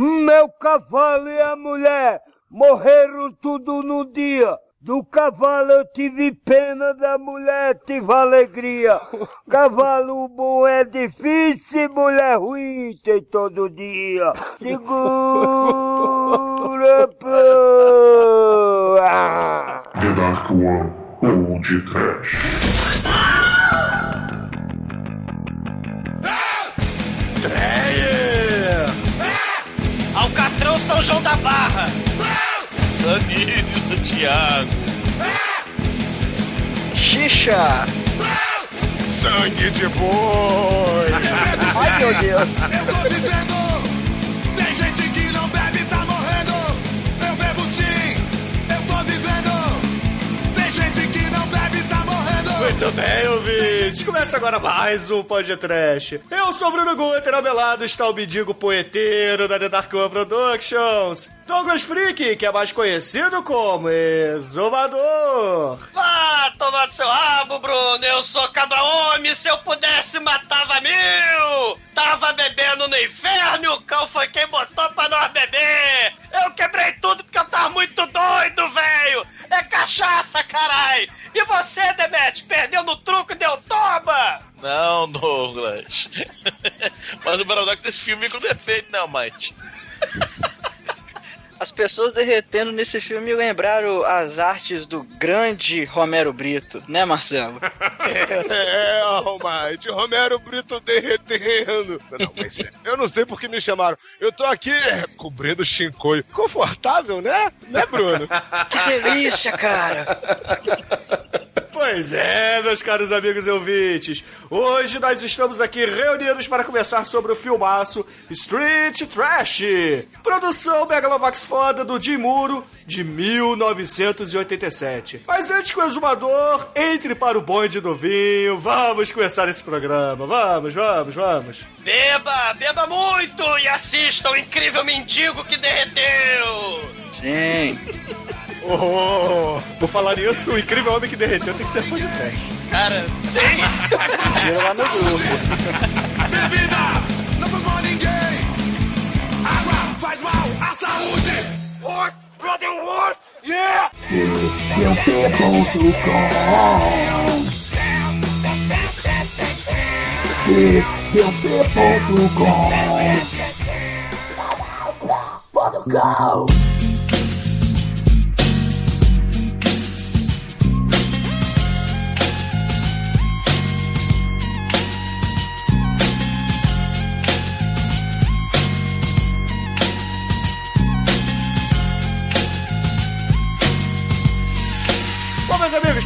Meu cavalo e a mulher morreram tudo no dia. Do cavalo eu tive pena, da mulher tive alegria. Cavalo bom é difícil, mulher ruim tem todo dia. Segura, pô. Ah. The Dark One ou de Trash. Dreyer! São João da Barra. Sanídio Santiago. Xixa! Sangue de boi! Ai meu Deus! Eu tô vivendo! Muito bem, ouvintes. Começa agora mais um podcast. Eu sou o Bruno Guter, ao meu lado está o mendigo poeteiro da The Dark One Productions. Douglas Freak, que é mais conhecido como Exumador. Vá tomar do seu rabo, Bruno. Eu sou cabra-homem. Se eu pudesse, matava mil. Tava bebendo no inferno e o cão foi quem botou pra nós beber. Eu quebrei tudo porque eu tava muito doido, velho. É cachaça, carai. E você, Demet, perdeu no truco deu toma. Não, Douglas. Mas o paradoxo desse filme é com defeito, não, Mike. As pessoas derretendo nesse filme me lembraram as artes do grande Romero Brito, né, Marcelo? É, Almighty, Romero Brito derretendo. Não, mas eu não sei por que me chamaram. Eu tô aqui é, cobrindo chincoio. Confortável, né? Né, Bruno? Que delícia, cara! Pois é, meus caros amigos e ouvintes. Hoje nós estamos aqui reunidos para conversar sobre o filmaço Street Trash. Produção Megalovax foda do Jim Muro de 1987. Mas antes que o exumador entre para o bonde do vinho, vamos começar esse programa. Vamos, vamos, vamos. Beba, beba muito e assista o incrível mendigo que derreteu. Sim. Oh, por falar nisso, o incrível homem que derreteu tem que ser fã de trash. Cara, sim. Tira lá no grupo. Bebida não faz ninguém! Água faz mal à saúde! Horse, brother horse, yeah! Bom, meus amigos,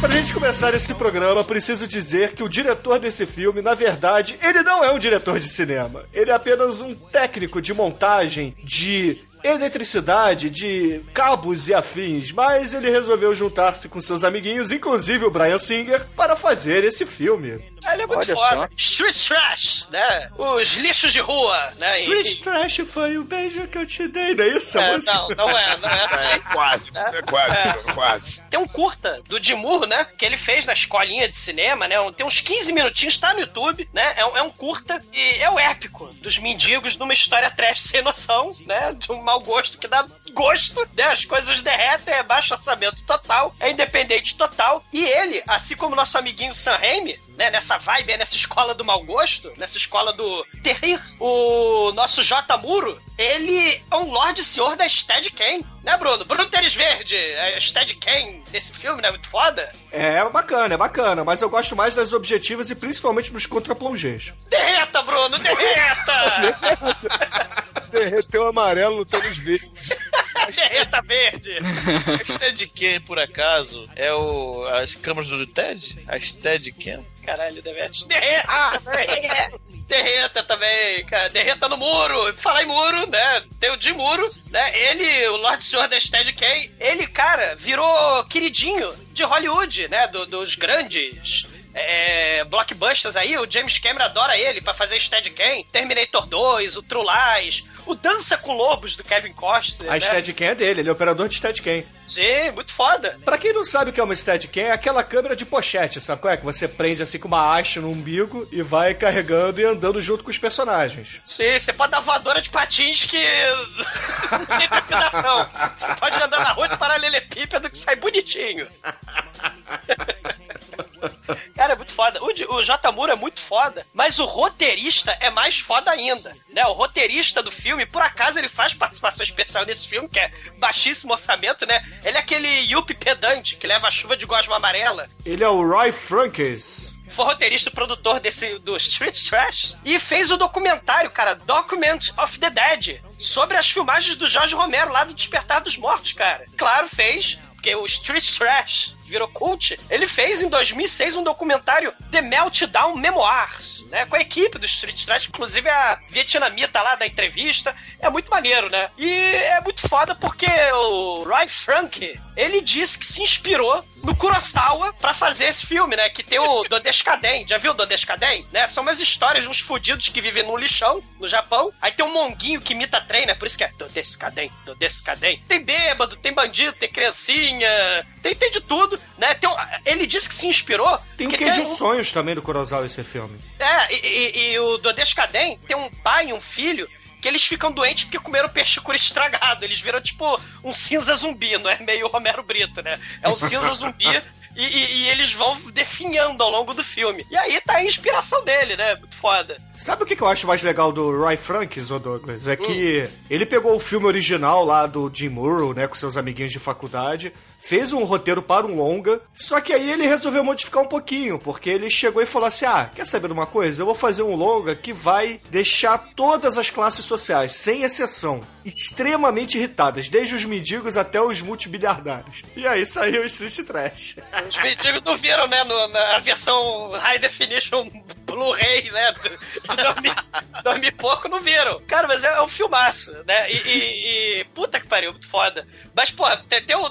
pra gente começar esse programa, preciso dizer que o diretor desse filme, na verdade, ele não é um diretor de cinema. Ele é apenas um técnico de montagem de eletricidade, de cabos e afins, mas ele resolveu juntar-se com seus amiguinhos, inclusive o Brian Singer, para fazer esse filme. Ele é muito Olha foda. Street Trash, né? Os lixos de rua, né? Street E- Trash foi o beijo que eu te dei, não é isso? É, não, não é, não é assim. É quase, é quase, É. quase. Tem um curta do Dimur, né? Que ele fez na escolinha de cinema, né? Tem uns 15 minutinhos, tá no YouTube, né? É um, é um curta e é o épico dos mendigos numa história trash sem noção, né? De um mau gosto que dá gosto, né? As coisas derretem, é baixo orçamento total, é independente total. E ele, assim como nosso amiguinho Sam Raimi, né, nessa vibe, nessa escola do mau gosto, nessa escola do terrir, o nosso J. Muro, ele é um Lorde Senhor da Steadicam, né, Bruno? Bruno Teres Verde, a Steadicam desse filme, né, muito foda. É bacana, é bacana, mas eu gosto mais das objetivas e principalmente dos contraplongés. Derreta, Bruno, derreta! Derreteu amarelo no tênis verde. derreta verde! A Steadicam, por acaso, é o, as câmeras do Ted? A Steadicam? Caralho, Devete. Derreta! Derreta também, cara. Derreta no muro. Falar em muro, né? Tem o de muro, né? Ele, o Lorde Senhor da Steadicam, ele, cara, virou queridinho de Hollywood, né? Do- dos grandes é, blockbusters aí, o James Cameron adora ele pra fazer Steadicam, Terminator 2, o True Lies, o Dança com Lobos do Kevin Costner, A né? Steadicam é dele, ele é operador de Steadicam. Sim, muito foda. Pra quem não sabe o que é uma Steadicam, é aquela câmera de pochete, sabe qual é? Que você prende assim com uma haste no umbigo e vai carregando e andando junto com os personagens. Sim, você pode dar voadora de patins que não tem trepidação. Você pode andar na rua de paralelepípedo que sai bonitinho. Cara, é muito foda. O, o J. Moore é muito foda, mas o roteirista é mais foda ainda. Né? O roteirista do filme, por acaso, ele faz participação especial nesse filme, que é baixíssimo orçamento, né? Ele é aquele Yuppie pedante que leva a chuva de gosma amarela. Ele é o Roy Frankes. Foi roteirista e produtor desse, do Street Trash e fez o documentário, cara, Document of the Dead, sobre as filmagens do Jorge Romero lá do Despertar dos Mortos, cara. Claro, fez, porque o Street Trash virou cult. Ele fez em 2006 um documentário The Meltdown Memoirs, né, com a equipe do Street Trash, inclusive a vietnamita lá da entrevista. É muito maneiro, né? E é muito foda porque o Roy Frank, ele disse que se inspirou no Kurosawa pra fazer esse filme, né? Que tem o Dodescaden. Já viu o Dodescaden? Né? São umas histórias de uns fudidos que vivem num lixão, no Japão. Aí tem um monguinho que imita trem, né? Por isso que é Dodescaden, Dodescaden. Tem bêbado, tem bandido, tem criancinha, tem, tem de tudo, né? Tem um- ele disse que se inspirou... Tem um porque quê de um- sonhos também do Kurosawa esse filme. é, e, e- e o Dodescaden tem um pai e um filho que eles ficam doentes porque comeram peixe cura estragado. Eles viram tipo um cinza zumbi, não é meio Romero Brito, né? É um cinza zumbi. E, e- e eles vão definhando ao longo do filme. E aí tá a inspiração dele, né? Muito foda. Sabe o que eu acho mais legal do Roy Frankes, ô Douglas? É que ele pegou o filme original lá do Jim Murrow, né, com seus amiguinhos de faculdade, fez um roteiro para um longa, só que aí ele resolveu modificar um pouquinho, porque ele chegou e falou assim: ah, quer saber uma coisa? Eu vou fazer um longa que vai deixar todas as classes sociais, sem exceção, extremamente irritadas, desde os mendigos até os multibiliardários. E aí saiu o Street Trash. Os mendigos não viram, né? no- na versão High Definition Blu-ray, né? Do, de 2000, 2000 e pouco, não viram. Cara, mas é, é um filmaço, né? E, e- e- puta que pariu, muito foda. Mas, pô, tem, tem o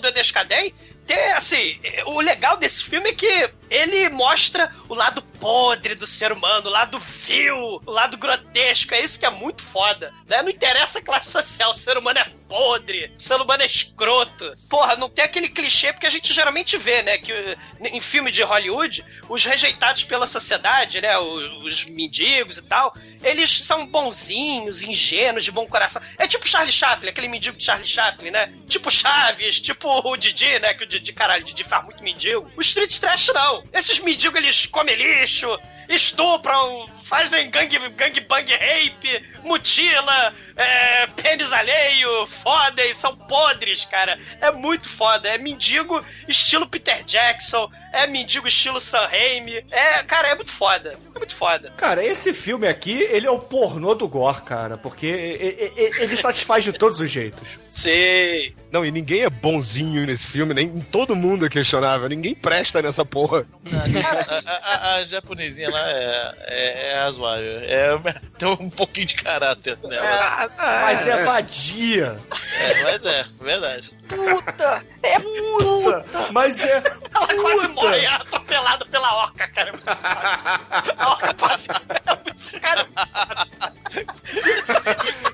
Dodescaden, tem, assim, o legal desse filme é que ele mostra o lado podre do ser humano, o lado vil, o lado grotesco. É isso que é muito foda. Né? Não interessa a classe social, o ser humano é podre, o ser humano é escroto. Porra, não tem aquele clichê porque a gente geralmente vê, né? Que em filme de Hollywood, os rejeitados pela sociedade, né? Os, os mendigos e tal, eles são bonzinhos, ingênuos, de bom coração. É tipo Charlie Chaplin, aquele mendigo de Charlie Chaplin, né? Tipo Chaves, tipo o Didi, né? Que o Didi, caralho, o Didi faz muito mendigo. O Street Trash não. Esses mendigos, eles comem lixo, estupram, fazem gangbang rape, mutila, é, pênis alheio, fodem, são podres, cara. É muito foda. É mendigo estilo Peter Jackson, é mendigo estilo Sam Raimi. É, cara, é muito foda. É muito foda. Cara, esse filme aqui, ele é o pornô do gore, cara, porque e- e- e- ele satisfaz de todos os jeitos. Sei. Não, e ninguém é bonzinho nesse filme, nem todo mundo é questionável. Ninguém presta nessa porra. A, a- a japonesinha lá é, é, é razoável. É, tem um pouquinho de caráter nela. Mas é vadia. É, mas é, verdade. Puta! É Puta! Mas é. Ela quase Puta! morre atropelada pela orca, cara. É. A orca passa isso. É muito, cara,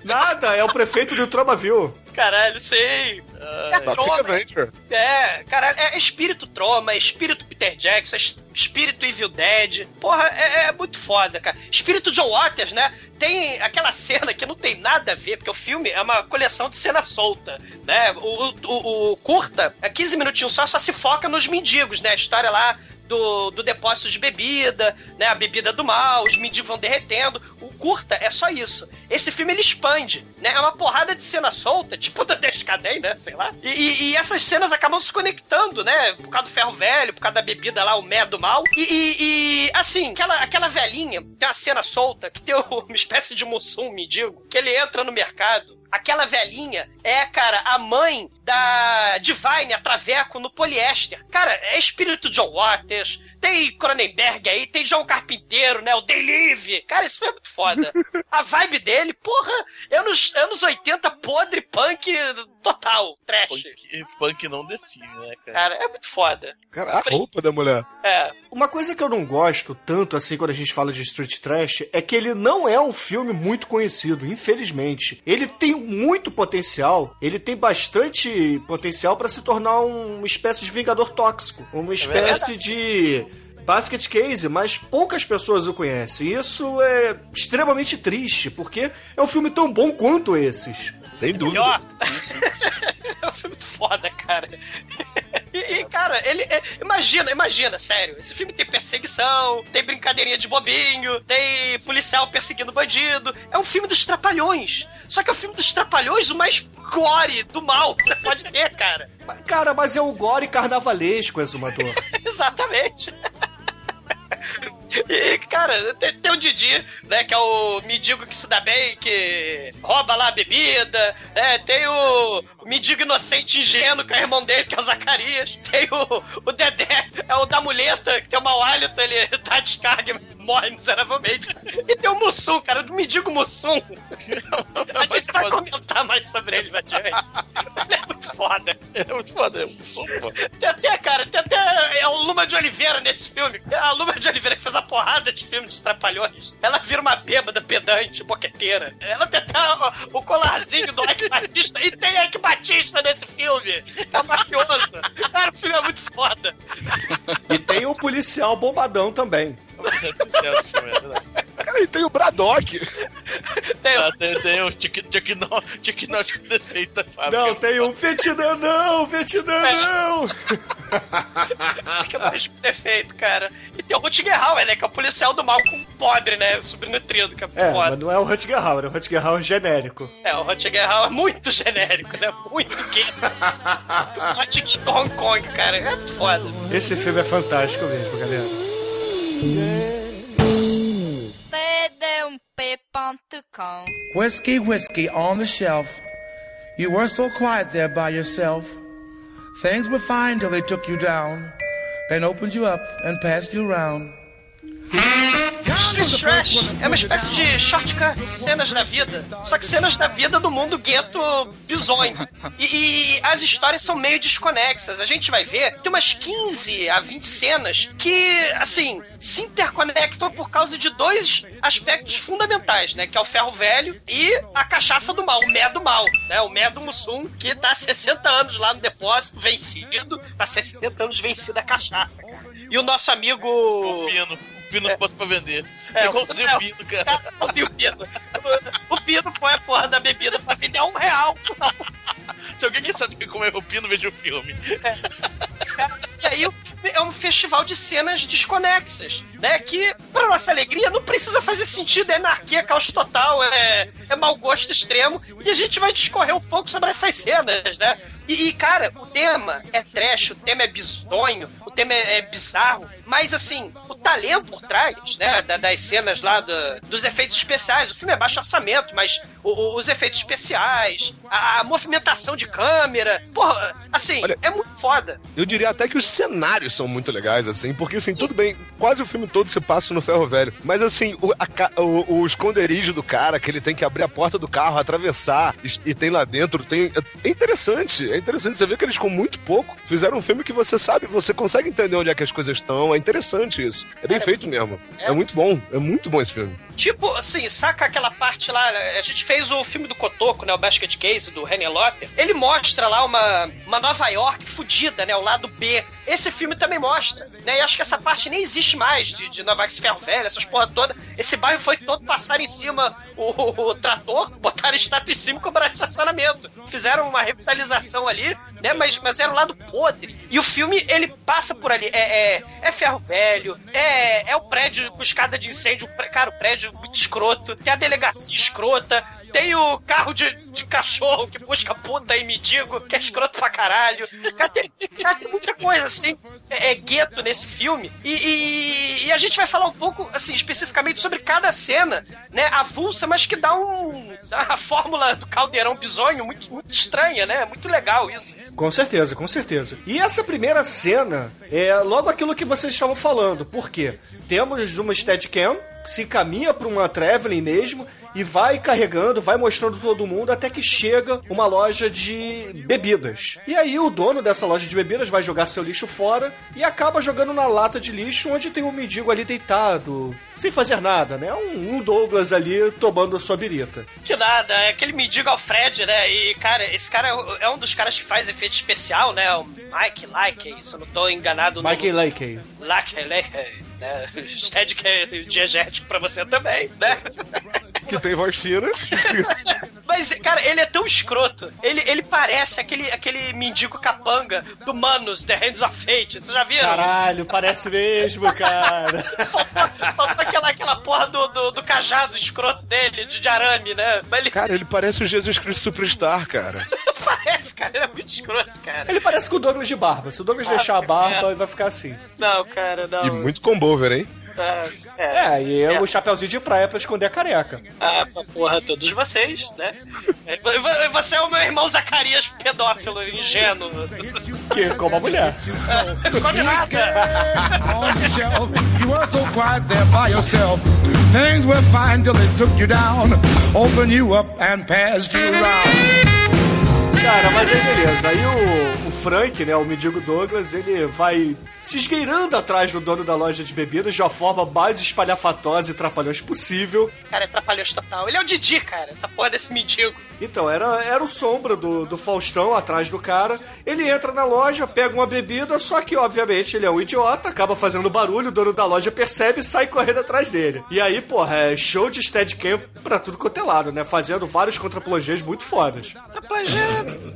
Nada, é o prefeito do Tromaville. caralho, sei. É Toxic troma. É, caralho, é espírito Troma, é espírito Peter Jackson, é espírito Evil Dead. Porra, é, é muito foda, cara. Espírito John Waters, né? Tem aquela cena que não tem nada a ver, porque o filme é uma coleção de cena solta, né? O, o, o curta, é 15 minutinhos só, só se foca nos mendigos, né? A história lá do, do depósito de bebida, né? A bebida do mal, os mendigos vão derretendo. O curta é só isso. Esse filme ele expande, né? É uma porrada de cena solta, tipo da Descadem, né? Sei lá. E, e- e essas cenas acabam se conectando, né? Por causa do ferro velho, por causa da bebida lá, o mé do mal. E, e- assim, aquela, aquela velhinha, tem uma cena solta que tem uma espécie de mussum, mendigo, que ele entra no mercado. Aquela velhinha é, cara, a mãe da Divine, a Traveco, no poliéster. Cara, é espírito John Waters, tem Cronenberg aí, tem João Carpinteiro, né? O Delive. Cara, isso foi muito foda. A vibe dele, porra, anos, anos 80, podre, punk, total, trash. Punk, punk não define, né, cara? Cara, é muito foda. Cara, a roupa da mulher. É. Uma coisa que eu não gosto tanto assim quando a gente fala de Street Trash é que ele não é um filme muito conhecido, infelizmente. Ele tem muito potencial, ele tem bastante potencial pra se tornar uma espécie de Vingador tóxico, uma espécie de Basket Case, mas poucas pessoas o conhecem. Isso é extremamente triste, porque é um filme tão bom quanto esses. Sem dúvida. Melhor. é um filme muito foda, cara. E, e, cara, ele. é- imagina, imagina, sério. Esse filme tem perseguição, tem brincadeirinha de bobinho, tem policial perseguindo bandido. É um filme dos trapalhões. Só que é o filme dos trapalhões o mais gore do mal que você pode ter, cara. Mas, Cara, mas é um gore carnavalesco, Exumador. Exatamente. E, cara, tem, tem o Didi, né, que é o mendigo que se dá bem, que rouba lá a bebida, né, tem o, mendigo inocente ingênuo, que é o irmão dele, que é o Zacarias, tem o, o Dedé, é o da muleta, que tem o mau hálito, ele dá descarga morre miseravelmente. E tem o Mussum, cara, do mendigo Mussum. A gente vai comentar mais sobre ele adiante. Ele é muito foda. É muito foda, é um som, pô. Tem até, cara, tem até é o Luma de Oliveira nesse filme. A Luma de Oliveira que fez a porrada de filmes de trapalhões. Ela vira uma bêbada, pedante, boqueteira. Ela tem até o, o colarzinho do Ike Batista. E tem Ike Batista nesse filme. É mafioso. Cara, o filme é muito foda. E tem o policial bombadão também. É filme, é verdade. Cara, e tem o Braddock. Tem Ah, tem, tem o defeito da fábrica. Não, tem um Vietnã não, Vietnã não. que é mais defeito, cara. E tem o Rutger Hauer, né? Que é o policial do mal com pobre, né? Subnutrido, que é É, foda. mas não é o Rutger Hauer, é o Rutger Hauer genérico. É, o Rutger Hauer é muito genérico, né? Muito quente. Rutger do Hong Kong, cara. É foda. Esse filme é fantástico mesmo, galera. td1p.com Whiskey, whiskey on the shelf. You were so quiet there by yourself. Things were fine till they took you down, then opened you up and passed you around. Street Trash é uma espécie de shortcut, cenas da vida. Só que cenas da vida do mundo gueto bizonho. E, e as histórias são meio desconexas. A gente vai ver, tem umas 15 a 20 cenas que, assim, se interconectam por causa de dois aspectos fundamentais, né? Que é o ferro velho e a cachaça do mal, o mé do mal, né? O mé do Mussum, que tá há 60 anos lá no depósito, vencido. Tá há 70 anos vencido a cachaça, cara. E o nosso amigo... O pino. Pino bota pra vender. É, igualzinho é, o pino, cara. É igualzinho o pino. O, pino põe a porra da bebida pra vender a um real. Se alguém quer saber como é o pino, veja o filme. E aí é um festival de cenas desconexas, né? Que, pra nossa alegria, não precisa fazer sentido, é anarquia, caos total, é, é mau gosto extremo. E a gente vai discorrer um pouco sobre essas cenas, né? E, e, cara, o tema é trash, o tema é bizonho, o tema é, é bizarro, mas assim, o talento por trás, né, da- das cenas lá do- dos efeitos especiais, o filme é baixo orçamento, mas o- o- os efeitos especiais, a, a movimentação de câmera, porra, assim, Olha- é muito foda. Eu diria até que os cenários são muito legais, assim, porque assim, tudo bem, quase o filme todo se passa no ferro velho. Mas assim, o, a o- o esconderijo do cara, que ele tem que abrir a porta do carro, atravessar, e, e tem lá dentro, tem. É interessante, é interessante. Você vê que eles com muito pouco fizeram um filme que você sabe, você consegue entender onde é que as coisas estão. É interessante isso. É bem feito mesmo. É muito bom, é muito bom esse filme. Tipo, assim, saca aquela parte lá? A gente fez o filme do Cotoco, né? O Basket Case, do René Lotter. Ele mostra lá uma, uma Nova York fudida, né? O lado B. Esse filme também mostra, né? E acho que essa parte nem existe mais de, de Nova York Ferro Velho, essas porra toda. Esse bairro foi todo passar em cima o, o, o trator, botaram estátua em cima e cobraram estacionamento. Fizeram uma revitalização ali, né? Mas, mas era o lado podre. E o filme, ele passa por ali. É, é, é ferro velho, é, é o prédio com escada de incêndio. Cara, o prédio muito escroto, tem a delegacia escrota, tem o carro de, de cachorro que busca puta e mendigo, que é escroto pra caralho. Cara, tem, cara, tem muita coisa assim, é, é gueto nesse filme. E, e- e a gente vai falar um pouco, assim, especificamente sobre cada cena, né? Avulsa, mas que dá um. a fórmula do caldeirão bizonho muito, muito estranha, né? Muito legal isso. Com certeza, com certeza. E essa primeira cena é logo aquilo que vocês estavam falando. Por quê? Temos uma Steadicam se encaminha para uma traveling mesmo e vai carregando, vai mostrando todo mundo até que chega uma loja de bebidas. E aí o dono dessa loja de bebidas vai jogar seu lixo fora e acaba jogando na lata de lixo onde tem um mendigo ali deitado, sem fazer nada, né? Um, um Douglas ali tomando a sua birita. Que nada, é aquele mendigo Alfred, né? E, cara, esse cara é um dos caras que faz efeito especial, né? O Mike Like, se eu não tô enganado. no- Mikey Lakey. Like, like, né? É diegético pra você também, né? Que tem voz fina. Mas, cara, ele é tão escroto. Ele, ele parece aquele, aquele mendigo capanga do Manos, The Hands of Fate. Vocês já viram? Caralho, parece mesmo, cara. Faltou aquela, aquela porra do, do, do cajado escroto dele, de, de arame, né? Mas ele Cara, ele parece o Jesus Cristo Superstar, cara. parece, cara. Ele é muito escroto, cara. Ele parece com o Douglas de barba. Se o Douglas deixar a barba, ele vai ficar assim. Não, cara, não. E muito combover, hein? Ah, é. É, e é o chapeuzinho de praia pra esconder a careca. Ah, pra porra, todos vocês, né? E Você é o meu irmão Zacarias pedófilo, ingênuo. Que como a mulher. De nada. on the shelf. You were so quiet there by yourself. Things were fine till they took you down, opened you up and passed you around. Cara, mas aí beleza. Aí o, o Frank, né, o mendigo Douglas, ele vai se esgueirando atrás do dono da loja de bebidas de uma forma mais espalhafatosa e trapalhões possível. Cara, é trapalhões total. Ele é o Didi, cara. Essa porra desse mendigo. Então, era, era o sombra do, do Faustão atrás do cara. Ele entra na loja, pega uma bebida, só que, obviamente, ele é um idiota, acaba fazendo barulho, o dono da loja percebe e sai correndo atrás dele. E aí, porra, é show de Steadicam pra tudo quanto é lado, né? Fazendo vários contraplongés muito fodas.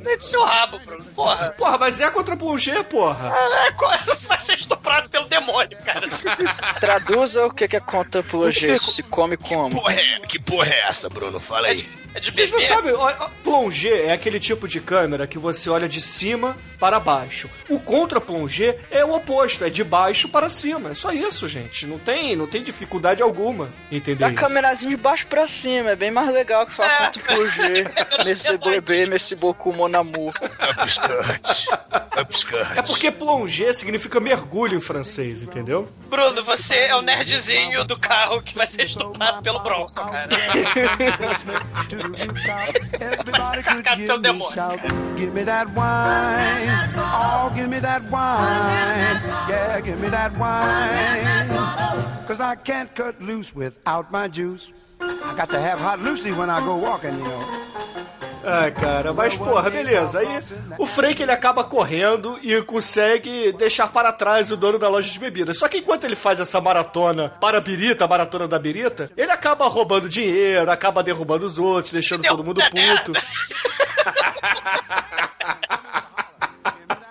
É de seu rabo, Bruno. Porra. Porra, mas é contraplongé, porra. É, co- vai ser estuprado pelo demônio, cara. Traduza o que que é contemplogê. Se come como? Porra é, que porra é essa, Bruno? Fala aí. É de Vocês não sabem, plongé é aquele tipo de câmera que você olha de cima para baixo. O contra-plongé é o oposto, é de baixo para cima. É só isso, gente. Não tem, não tem dificuldade alguma. Entendeu? Isso? câmerazinha de baixo pra cima, é bem mais legal que falar contemplogê. Nesse bebê, nesse boku mon amour. Upskirt. Upskirt. É porque plongé significa mergulho em francês, entendeu? Bruno, você é o nerdzinho do carro que vai ser estuprado pelo Bronco, cara. Vai ser carcado pelo demônio. Give me that wine. Oh, give me that wine. Yeah, give me that wine. Cause I can't cut loose without my juice. I got to have hot Lucy when I go walking, you know. Ai, cara, mas porra, beleza. Aí o Frank ele acaba correndo e consegue deixar para trás o dono da loja de bebidas. Só que enquanto ele faz essa maratona para a birita, a maratona da birita, ele acaba roubando dinheiro, acaba derrubando os outros, deixando todo mundo puto.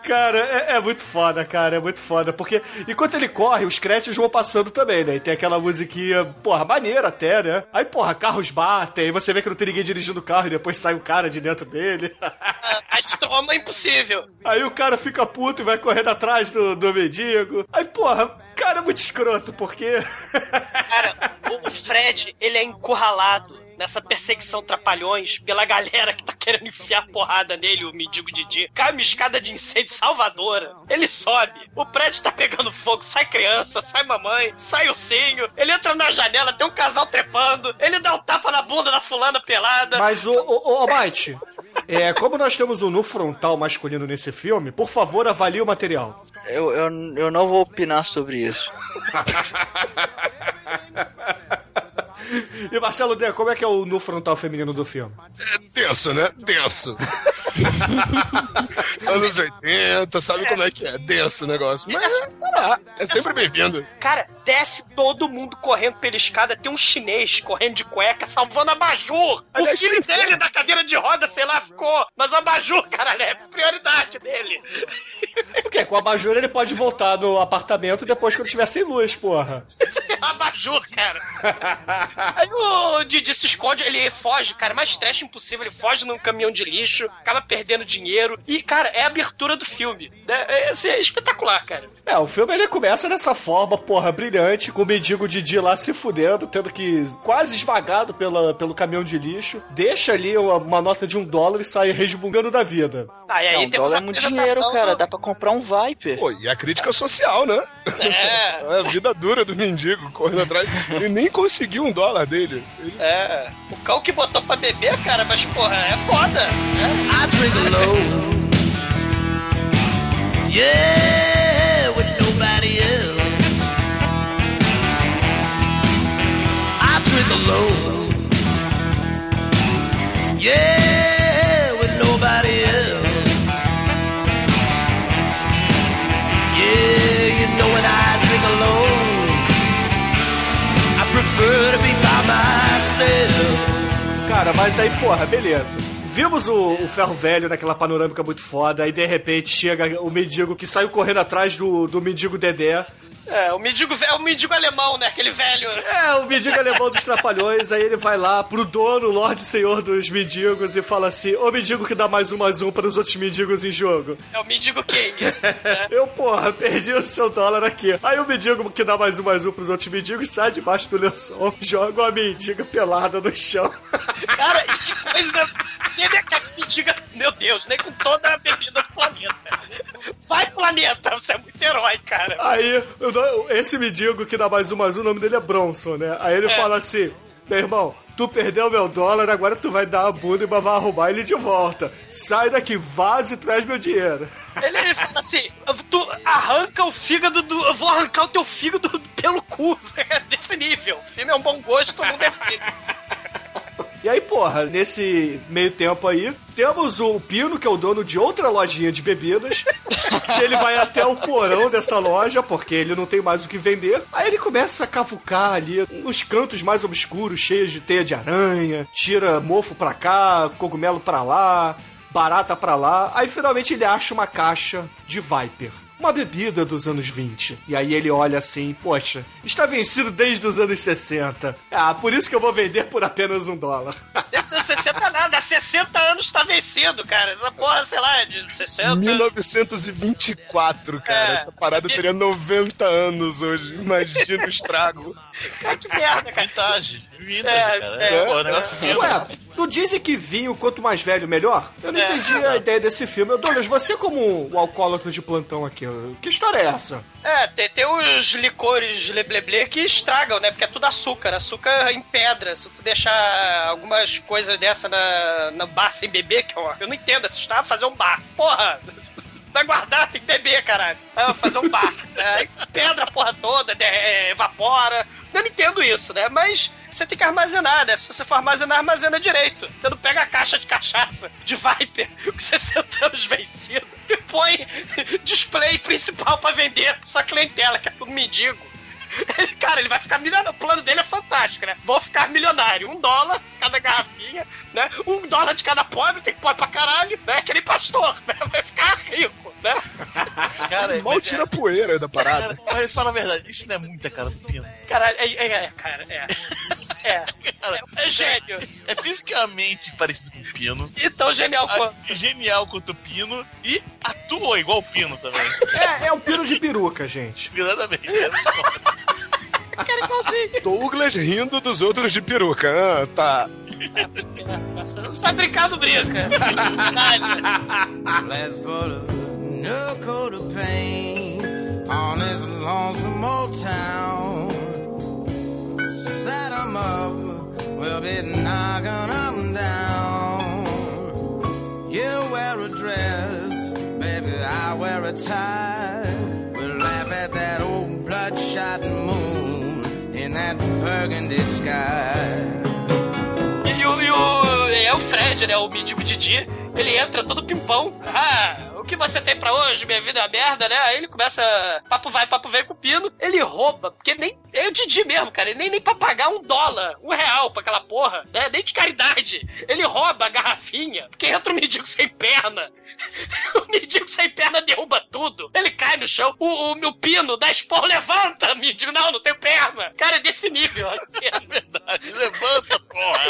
Cara, é, é muito foda, cara, é muito foda. Porque enquanto ele corre, os créditos vão passando também, né? E tem aquela musiquinha, porra, maneira até, né? Aí, porra, carros batem, aí você vê que não tem ninguém dirigindo o carro e depois sai o cara de dentro dele. A estroma é impossível. Aí o cara fica puto e vai correndo atrás do, do mendigo. Aí, porra, cara, é muito escroto, porque. Cara, o Fred, ele é encurralado nessa perseguição trapalhões pela galera que tá querendo enfiar porrada nele, o mendigo Didi. Cai uma escada de incêndio salvadora. Ele sobe, o prédio tá pegando fogo, sai criança, sai mamãe, sai ursinho. Ele entra na janela, tem um casal trepando. Ele dá um tapa na bunda da fulana pelada. Mas, ô, ô, ô Mike, é, como nós temos um nu frontal masculino nesse filme, por favor, avalie o material. Eu, eu, eu não vou opinar sobre isso. E Marcelo D, como é que é o nu frontal feminino do filme? Denso, né? Denso. Anos 80, sabe como é que é? Denso o negócio. Mas tá lá, é sempre bem-vindo. Cara, desce todo mundo correndo pela escada. Tem um chinês correndo de cueca, salvando a Bajur. O Aliás, filho dele da cadeira de roda, sei lá, ficou. Mas a Bajur, caralho, é prioridade dele. Porque com a abajur ele pode voltar no apartamento depois que ele estiver sem luz, porra. a Bajur, cara. Aí o Didi se esconde, ele foge, cara, mais trash impossível. Ele foge num caminhão de lixo, acaba perdendo dinheiro. E, cara, é a abertura do filme. né? É, assim, é espetacular, cara. É, o filme ele começa dessa forma, porra, brilhante, com o mendigo Didi lá se fudendo, tendo que quase esmagado pela, pelo caminhão de lixo, deixa ali uma, uma nota de um dólar e sai resmungando da vida. Ah, e aí Não, temos dólar é muito dinheiro, cara. Dá pra comprar um Viper. Pô, e a crítica social, né? É, É a vida dura do mendigo correndo atrás e nem conseguiu um dólar dele. Ele- é. O cão que botou pra beber, cara, mas, porra, é foda. né? I drink alone. Yeah, with nobody else. I drink alone. Yeah, Cara, mas aí, porra, beleza. Vimos o, o ferro velho naquela panorâmica muito foda, aí de repente chega o mendigo que saiu correndo atrás do, do mendigo Dedé. É, o mendigo, é o mendigo alemão, né? Aquele velho. É, o mendigo alemão dos trapalhões, aí ele vai lá pro dono, Lorde Senhor dos mendigos, e fala assim: Ô mendigo que dá mais um mais um para os outros mendigos em jogo. É o mendigo King. Eu, porra, perdi o seu dólar aqui. Aí o mendigo que dá mais um mais um pros outros mendigos sai debaixo do lençol, joga uma mendiga pelada no chão. Cara, e que coisa. Ele é que mendiga. Meu Deus, nem com toda a bebida do planeta. Vai, planeta, você é muito herói, cara. Aí, eu dou- esse mendigo que dá mais um mais um, o nome dele é Bronson, né? Aí ele É. fala assim: meu irmão, tu perdeu meu dólar, agora tu vai dar a bunda e vai arrumar ele de volta. Sai daqui, vaza e traz meu dinheiro. Ele, ele fala assim: tu arranca o fígado do. Eu vou arrancar o teu fígado pelo cu. É desse nível. O filme é um bom gosto, todo mundo é filho. E aí, porra, nesse meio tempo aí, temos o Pino, que é o dono de outra lojinha de bebidas, que ele vai até o porão dessa loja, porque ele não tem mais o que vender. Aí ele começa a cavucar ali nos cantos mais obscuros, cheios de teia de aranha, tira mofo pra cá, cogumelo pra lá, barata pra lá. Aí finalmente ele acha uma caixa de Viper. Uma bebida dos anos 20. E aí ele olha assim, poxa, está vencido desde os anos 60. Ah, por isso que eu vou vender por apenas um dólar. Esse 60 nada, há 60 anos tá vencido, cara. Essa porra, sei lá, é de 60. 1924, cara. É. Essa parada teria 90 anos hoje. Imagina o estrago. Cara, que merda, cara. Vintage. Vintage, É, cara. é. É, pô, negócio fino. Ué, não dizem que vinho, quanto mais velho, melhor? Eu não É. entendi a ideia desse filme. Douglas, você como o alcoólatra de plantão aqui, que história é essa? É, tem, tem os licores lebleble que estragam, né? Porque é tudo açúcar. Açúcar em pedra. Se tu deixar algumas coisas dessa na, na bar sem beber, que eu, eu não entendo. Se estava fazer um bar. Porra! Vai guardar, tem que beber, caralho. Vou fazer um bar. Aí pedra a porra toda, é, evapora. Eu não entendo isso, né? Mas você tem que armazenar, né? Se você for armazenar, armazena direito. Você não pega a caixa de cachaça de Viper com 60 anos vencido e põe display principal pra vender pra sua clientela, que é tudo mendigo. Ele, cara, ele vai ficar milionário. O plano dele é fantástico, né? Vou ficar milionário. Um dólar cada garrafinha, né? Um dólar de cada pobre, tem pobre pra caralho, né? Que nem pastor, né? Vai ficar rico, né? Cara, Mal mas tira a poeira da parada. Cara, mas fala a verdade, isso não é muita cara do Pino. Caralho, é, é, é, cara, é. É. Cara, É, é gênio. é fisicamente parecido com o Pino. E tão genial quanto. a- Genial quanto o Pino e atua igual o Pino também. É, é o piro de peruca, gente. Exatamente. É. Cara, igualzinho. Douglas rindo dos outros de peruca. Ah, tá. Você não sabe brincar do brinca. Let's put a new coat of paint on this lonesome old town. Set 'em up, we'll be knocking 'em down. You wear a dress, baby, I wear a tie. We'll laugh at that old bloodshot moon in that burgundy sky. E o, e o- é o Fred, né? O Didi. Ele entra todo pimpão. Ah, que você tem pra hoje? Minha vida é uma merda, né? Aí ele começa. Papo vai, papo vem com o pino. Ele rouba, porque nem. É o Didi mesmo, cara. Ele nem, nem pra pagar um dólar, um real pra aquela porra, né? Nem de caridade. Ele rouba a garrafinha, porque entra um mendigo sem perna. O mendigo sem perna derruba tudo. Ele cai no chão. O, o meu pino dá esporro, levanta, mendigo. Não, não tenho perna. Cara, é desse nível. Assim. Verdade, levanta, porra.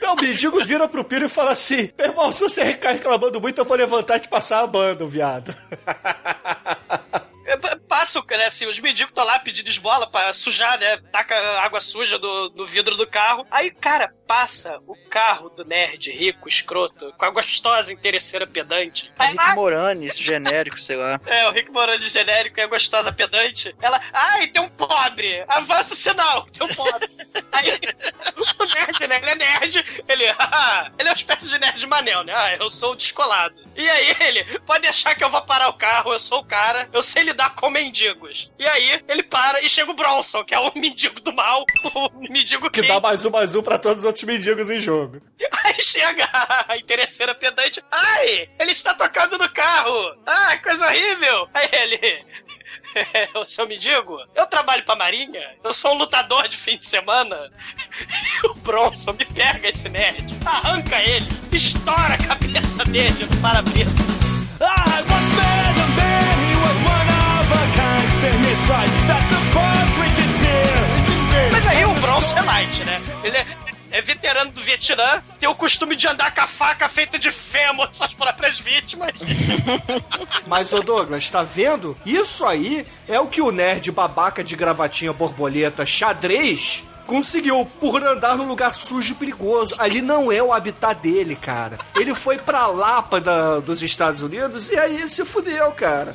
Não, o mendigo vira pro Pino e fala assim: irmão, se você recai reclamando muito, eu vou levantar e te passar a banda, viado. Eu pa- Passo, né, assim, os mendigos estão lá pedindo esmola pra sujar, né? Taca água suja do, no vidro do carro. Aí, cara, passa o carro do nerd rico, escroto, com a gostosa interesseira pedante. Aí, Rick Moranis, genérico, sei lá. É, o Rick Morandi genérico e a gostosa pedante. Ela, ai, tem um pobre! Avança o sinal, tem um pobre. Aí, o nerd, né? Ele é nerd. Ele, ah, ele é uma espécie de nerd manel, né? Ah, eu sou descolado. E aí ele, pode deixar que eu vou parar o carro, eu sou o cara, eu sei lidar com mendigos. E aí ele para e chega o Bronson, que é o mendigo do mal, o mendigo Que dá mais um, mais um pra todos os outros mendigos em jogo. Aí chega a interesseira pedante. Ai, ele está tocando no carro. Ah, coisa horrível. Aí ele. O seu mendigo, eu trabalho pra Marinha, eu sou um lutador de fim de semana. O Bronson me pega esse nerd, arranca ele, estoura a cabeça dele no para-brisa. Once met Mas aí o Bronson é light, né? Ele é, é veterano do Vietnã, tem o costume de andar com a faca feita de fêmur suas próprias vítimas. Mas, ô Douglas, tá vendo? Isso aí é o que o nerd babaca de gravatinha borboleta xadrez conseguiu por andar num lugar sujo e perigoso. Ali não é o habitat dele, cara. Ele foi pra Lapa da- dos Estados Unidos e aí se fudeu, cara.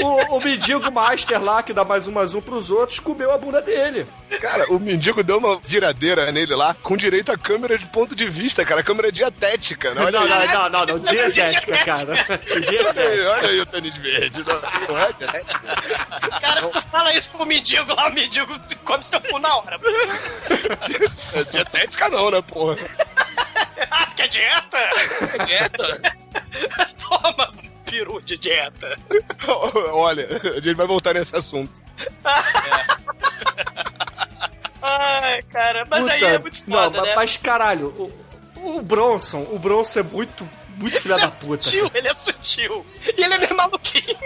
O, o mendigo master lá, que dá mais um mais um pros outros, comeu a bunda dele. Cara, o mendigo deu uma viradeira nele lá, com direito a câmera de ponto de vista, cara. Câmera dietética, né? Olha Não, aí. não, não, não, não. Dietética, cara. Olha aí, Dietética. olha aí o tênis verde. Não, não é dietética? Cara, se tu fala isso pro mendigo lá, o mendigo come seu cu na hora. É dietética não, né, porra? Ah, é dieta? É dieta. Toma, peru de dieta. Olha, a gente vai voltar nesse assunto. Ai, cara, mas aí Puta, é muito Não, foda, mas, né? mas caralho, o, o Bronson, o Bronson é muito, muito filha da puta. Sutil, ele é sutil. E ele é meio maluquinho.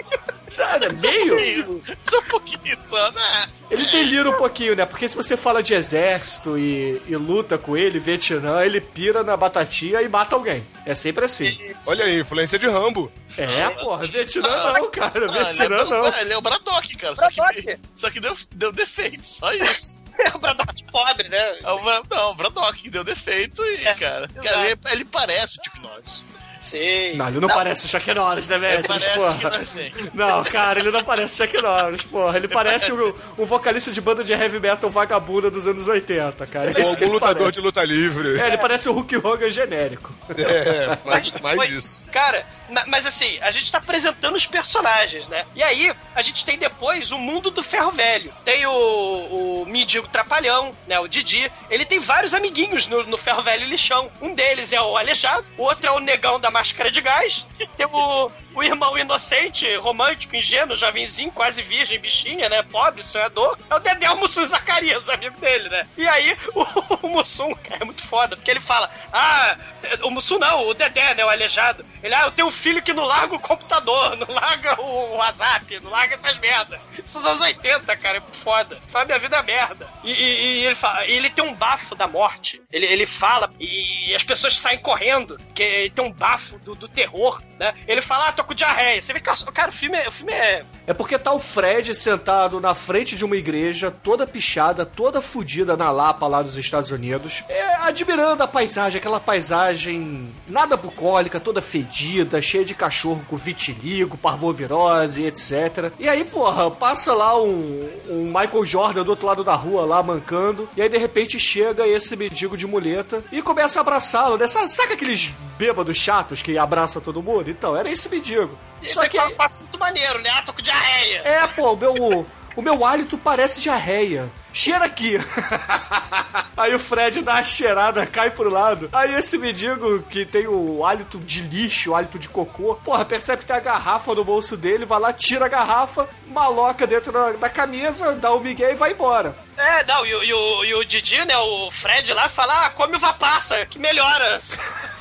Cara, meio. Só um pouquinho só, né? Ele delira um pouquinho, né? Porque se você fala de exército e, e luta com ele, Vietnã, ele pira na batatinha e mata alguém. É sempre assim. Olha aí, influência de Rambo. É, porra, Vietnã não, cara. Ah, ele, é, Vietnã não. ele é o Braddock, cara. Só que, só que deu, deu defeito, só isso. É o Braddock pobre, né? É o Bra- Não, o Braddock deu defeito e, É, cara. cara ele, ele parece o Chuck Norris. Sim. Não, ele não, parece o Chuck Norris, né, velho? Ele parece o porra. Sim. Não, cara, ele não parece Chuck Norris, porra. Ele parece o, o vocalista de banda de heavy metal vagabunda dos anos 80, cara. É Ou um ele lutador parece. de luta livre. É, ele parece o Hulk Hogan genérico. É, mais, mais isso. Cara, mas assim, a gente tá apresentando os personagens, né? E aí, a gente tem depois o mundo do ferro velho. Tem o, o mendigo trapalhão, né? O Didi. Ele tem vários amiguinhos no, no ferro velho lixão. Um deles é o Aleijado, o outro é o negão da máscara de gás. Tem o, o irmão inocente, romântico, ingênuo, jovenzinho, quase virgem, bichinha, né? Pobre, sonhador. É o Dedé o Mussum Zacarias, os amigos dele, né? E aí, o, o Mussum, cara, é muito foda, porque ele fala: Ah, o Mussum não, o Dedé, né? O aleijado. Ele, ah, eu tenho um filho que não larga o computador, não larga o WhatsApp, não larga essas merda. Isso nos anos 80, cara, é muito foda. Fala, minha vida é merda. E, e- e ele fala, e ele tem um bafo da morte. Ele, ele fala e as pessoas saem correndo, porque ele tem um bafo do, do terror, né? Ele fala, ah, tô com diarreia. Você vê que, cara, o filme é, o filme é É porque tá o Fred sentado na frente de uma igreja, toda pichada, toda fodida na Lapa lá dos Estados Unidos, é, admirando a paisagem, aquela paisagem nada bucólica, toda fedida, cheia de cachorro com vitiligo, parvovirose, etc. E aí, porra, passa lá um, um Michael Jordan do outro lado da rua lá mancando, e aí de repente chega esse mendigo de muleta e começa a abraçá-lo, né? Sabe aqueles bêbados chatos que abraçam todo mundo? Então, era esse mendigo. Só que um assunto maneiro, né? Ah, tô com diarreia. é, pô, o meu. o meu hálito parece diarreia. Cheira aqui. Aí o Fred dá uma cheirada, cai pro lado. Aí esse mendigo que tem o hálito de lixo, o hálito de cocô, porra, percebe que tem a garrafa no bolso dele, vai lá, tira a garrafa, maloca dentro da, da camisa, dá o migué e vai embora. É, não, e, o- e o, e o Didi, né, o Fred lá, fala, ah, come uva passa, que melhora.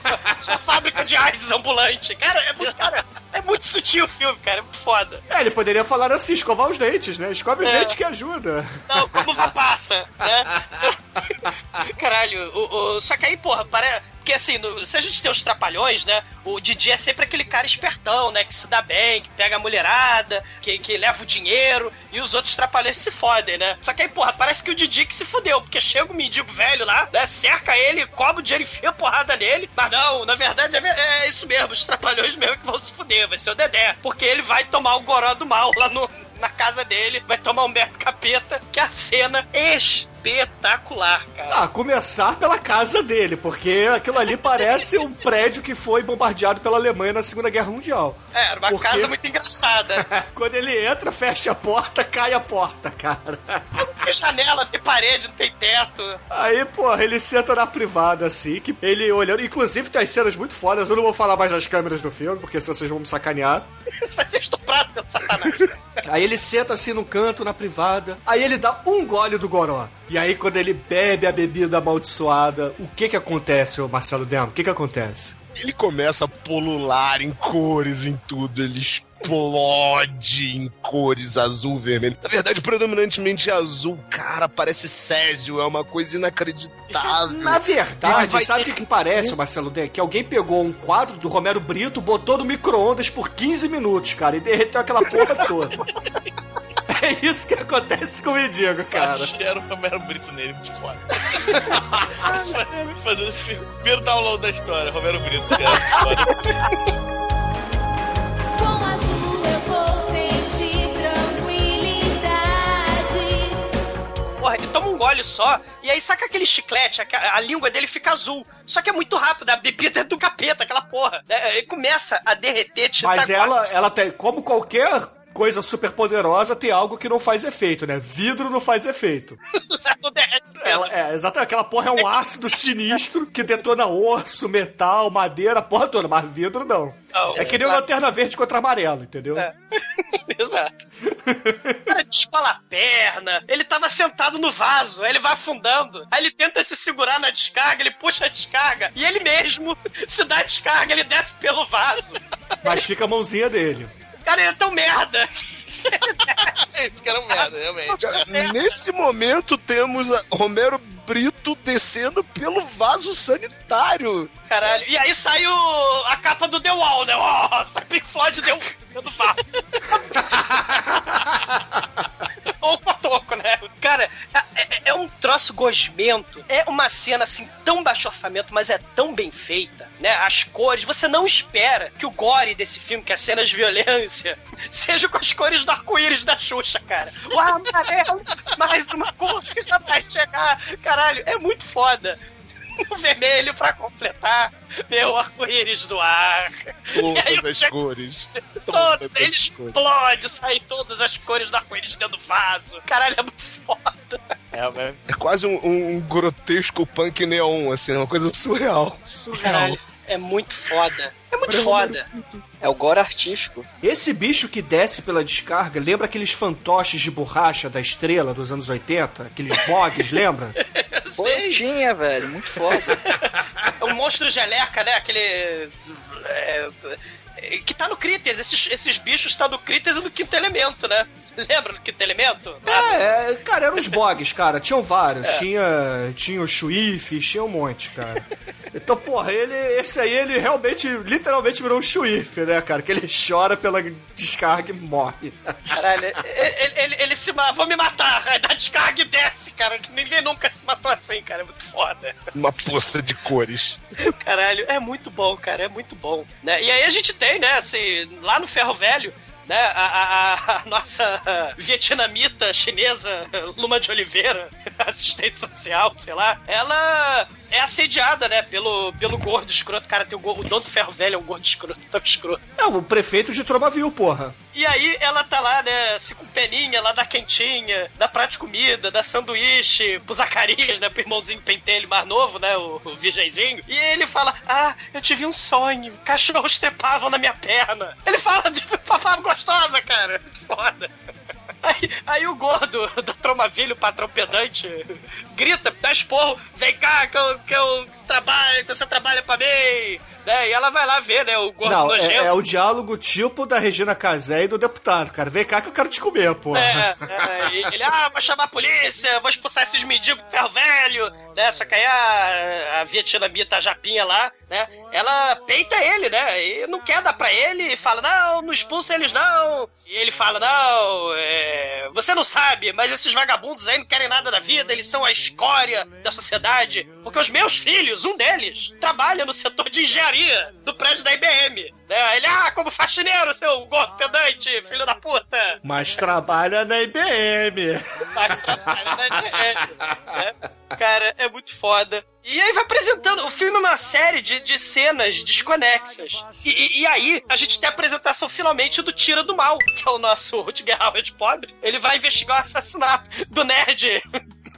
Sua, sua fábrica de AIDS ambulante. Cara, é muito, cara, é muito sutil o filme, cara, é muito foda. É, ele poderia falar assim, escovar os dentes, né? Escova os É. dentes que ajuda. Não, como passa, né? Caralho, o, o- só que aí, porra, para... Porque assim, no- se a gente tem os trapalhões, né? O Didi é sempre aquele cara espertão, né? Que se dá bem, que pega a mulherada, que, que leva o dinheiro, e os outros trapalhões se fodem, né? Só que aí, porra, parece que o Didi que se fudeu, porque chega o mendigo velho lá, né? Cerca ele, cobra o dinheiro, enfia porrada nele. Mas não, na verdade é, é isso mesmo, os trapalhões mesmo que vão se fuder, vai ser o Dedé. Porque ele vai tomar o goró do mal lá no, na casa dele, vai tomar um Beto Capeta, que é a cena espetacular, cara. Ah, começar pela casa dele, porque aquilo ali parece um prédio que foi bombardeado pela Alemanha na Segunda Guerra Mundial. É, era uma Por quê? casa muito engraçada. Quando ele entra, fecha a porta, cai a porta, cara. Tem janela, tem parede, não tem teto. Aí, porra, ele senta na privada, assim, que ele olhando. Inclusive, tem as cenas muito fodas. Eu não vou falar mais das câmeras do filme, porque senão vocês vão me sacanear. Isso vai ser estuprado pelo satanás. Aí ele senta assim no canto, na privada. Aí ele dá um gole do goró. E aí, quando ele bebe a bebida amaldiçoada, o que que acontece, ô Marcelo Demo? O que que acontece? Ele começa a polular em cores, em tudo. Ele explode em cores azul, vermelho. Na verdade, predominantemente azul. Cara, parece Césio. É uma coisa inacreditável. Na verdade, vai sabe o que, que parece, Marcelo Demo? Que alguém pegou um quadro do Romero Brito, botou no micro-ondas por 15 minutos, cara, e derreteu aquela porra toda. É isso que acontece com o mendigo, cara. Quero o Romero Brito nele, muito foda. Isso foi- Fazendo o primeiro download da história, Romero Brito, cara, muito foda. Porra, ele toma um gole só, e aí saca aquele chiclete, a, a língua dele fica azul. Só que é muito rápido, a bebida é do capeta, aquela porra. É, ele começa a derreter, te Mas ela, ela tem, como qualquer coisa super poderosa, tem algo que não faz efeito, né? Vidro não faz efeito. Ela, é, exatamente. Aquela porra é um ácido sinistro que detona osso, metal, madeira, porra toda, mas vidro não. Não, é que nem é, uma lanterna verde contra amarelo, entendeu? É. Exato. O cara descola a perna, ele tava sentado no vaso, aí ele vai afundando, aí ele tenta se segurar na descarga, ele puxa a descarga, e ele mesmo se dá a descarga, ele desce pelo vaso. Mas fica a mãozinha dele. Cara, ele é tão merda. Esse cara é um merda, realmente. Nesse momento temos a Romero Brito descendo pelo vaso sanitário. Caralho. E aí sai o, a capa do The Wall, né? Ó, sai Pink Floyd deu do vaso. Ou o Cotoco, né? Cara, é, é- é um troço gosmento. É uma cena assim tão baixo orçamento, mas é tão bem feita, né? As cores, você não espera que o gore desse filme, que é cenas de violência, seja com as cores do arco-íris da Xuxa, cara. O amarelo, mais uma cor que já vai chegar. Caralho, é muito foda. O vermelho pra completar meu arco-íris do ar. Aí Todas o as cores. Todas, as ele cores. explode, sai todas as cores do arco-íris dentro do vaso. Caralho, é muito foda. É quase um, um grotesco punk neon, assim, uma coisa surreal. Surreal. Caralho, é muito foda. É muito foda. É o gore artístico. Esse bicho que desce pela descarga lembra aqueles fantoches de borracha da estrela dos anos 80? Aqueles bogs, lembra? Pô, tinha, velho. Muito foda. É um monstro geleca, né? Aquele. é, é, que tá no Critters. Esses, esses bichos estão no Critters e no Quinto Elemento, né? Lembra do Quinto Elemento? É, é, cara, eram os bogs, cara. Tinham vários. É. Tinha, tinha os chuifes, tinha um monte, cara. Então, porra, ele, esse aí, ele realmente, literalmente virou um chuife, né, cara? Que ele chora pela descarga e morre. Caralho, ele, ele, ele se mata. Vou me matar. Aí dá descarga e desce, cara. Que ninguém nunca se matou assim, cara. É muito foda. Uma poça de cores. Caralho, é muito bom, cara, é muito bom. Né? E aí a gente tem, né, assim, lá no Ferro Velho, né, a, a- a- nossa vietnamita chinesa, Luma de Oliveira, assistente social, sei lá, ela é assediada, né, pelo, pelo gordo escroto. Cara, tem o, o dono do ferro velho é um gordo escroto, tão escroto. É, o prefeito de Tromaville, porra. E aí ela tá lá, né, se com peninha, lá da quentinha, dá prato de comida, dá sanduíche pro Zacarias, né, pro irmãozinho pentelho mais novo, né, o, o. E ele fala, ah, eu tive um sonho, cachorros trepavam na minha perna. Ele fala de gostosa, cara. Foda. Aí, aí o gordo da Tromavilha, patrão pedante, grita, dá esporro, vem cá que eu, que eu trabalho, que você trabalha pra mim. Né? E ela vai lá ver, né, o gordo Não, nojento. é, é o diálogo tipo da Regina Casé e do deputado, cara. Vem cá que eu quero te comer, porra. É, é, e ele, ah, vou chamar a polícia, vou expulsar esses mendigos ferro velho, né? Só que aí a, a vietnamita Japinha lá, né? Ela peita ele, né? E não quer dar pra ele e fala, não, não expulsa eles não. E ele fala, não, é, você não sabe, mas esses vagabundos aí não querem nada da vida, eles são a escória da sociedade. Porque os meus filhos, um deles, trabalha no setor de engenharia do prédio da IBM. Né? Ele, ah, como faxineiro, seu gordo pedante, filho da puta. Mas trabalha na IBM. Mas trabalha na IBM. né? Cara, é muito foda. E aí vai apresentando. O filme é uma série de, de cenas desconexas. E, e- e aí, a gente tem a apresentação finalmente do Tira do Mal, que é o nosso Rutger Hauer pobre. Ele vai investigar o assassinato do nerd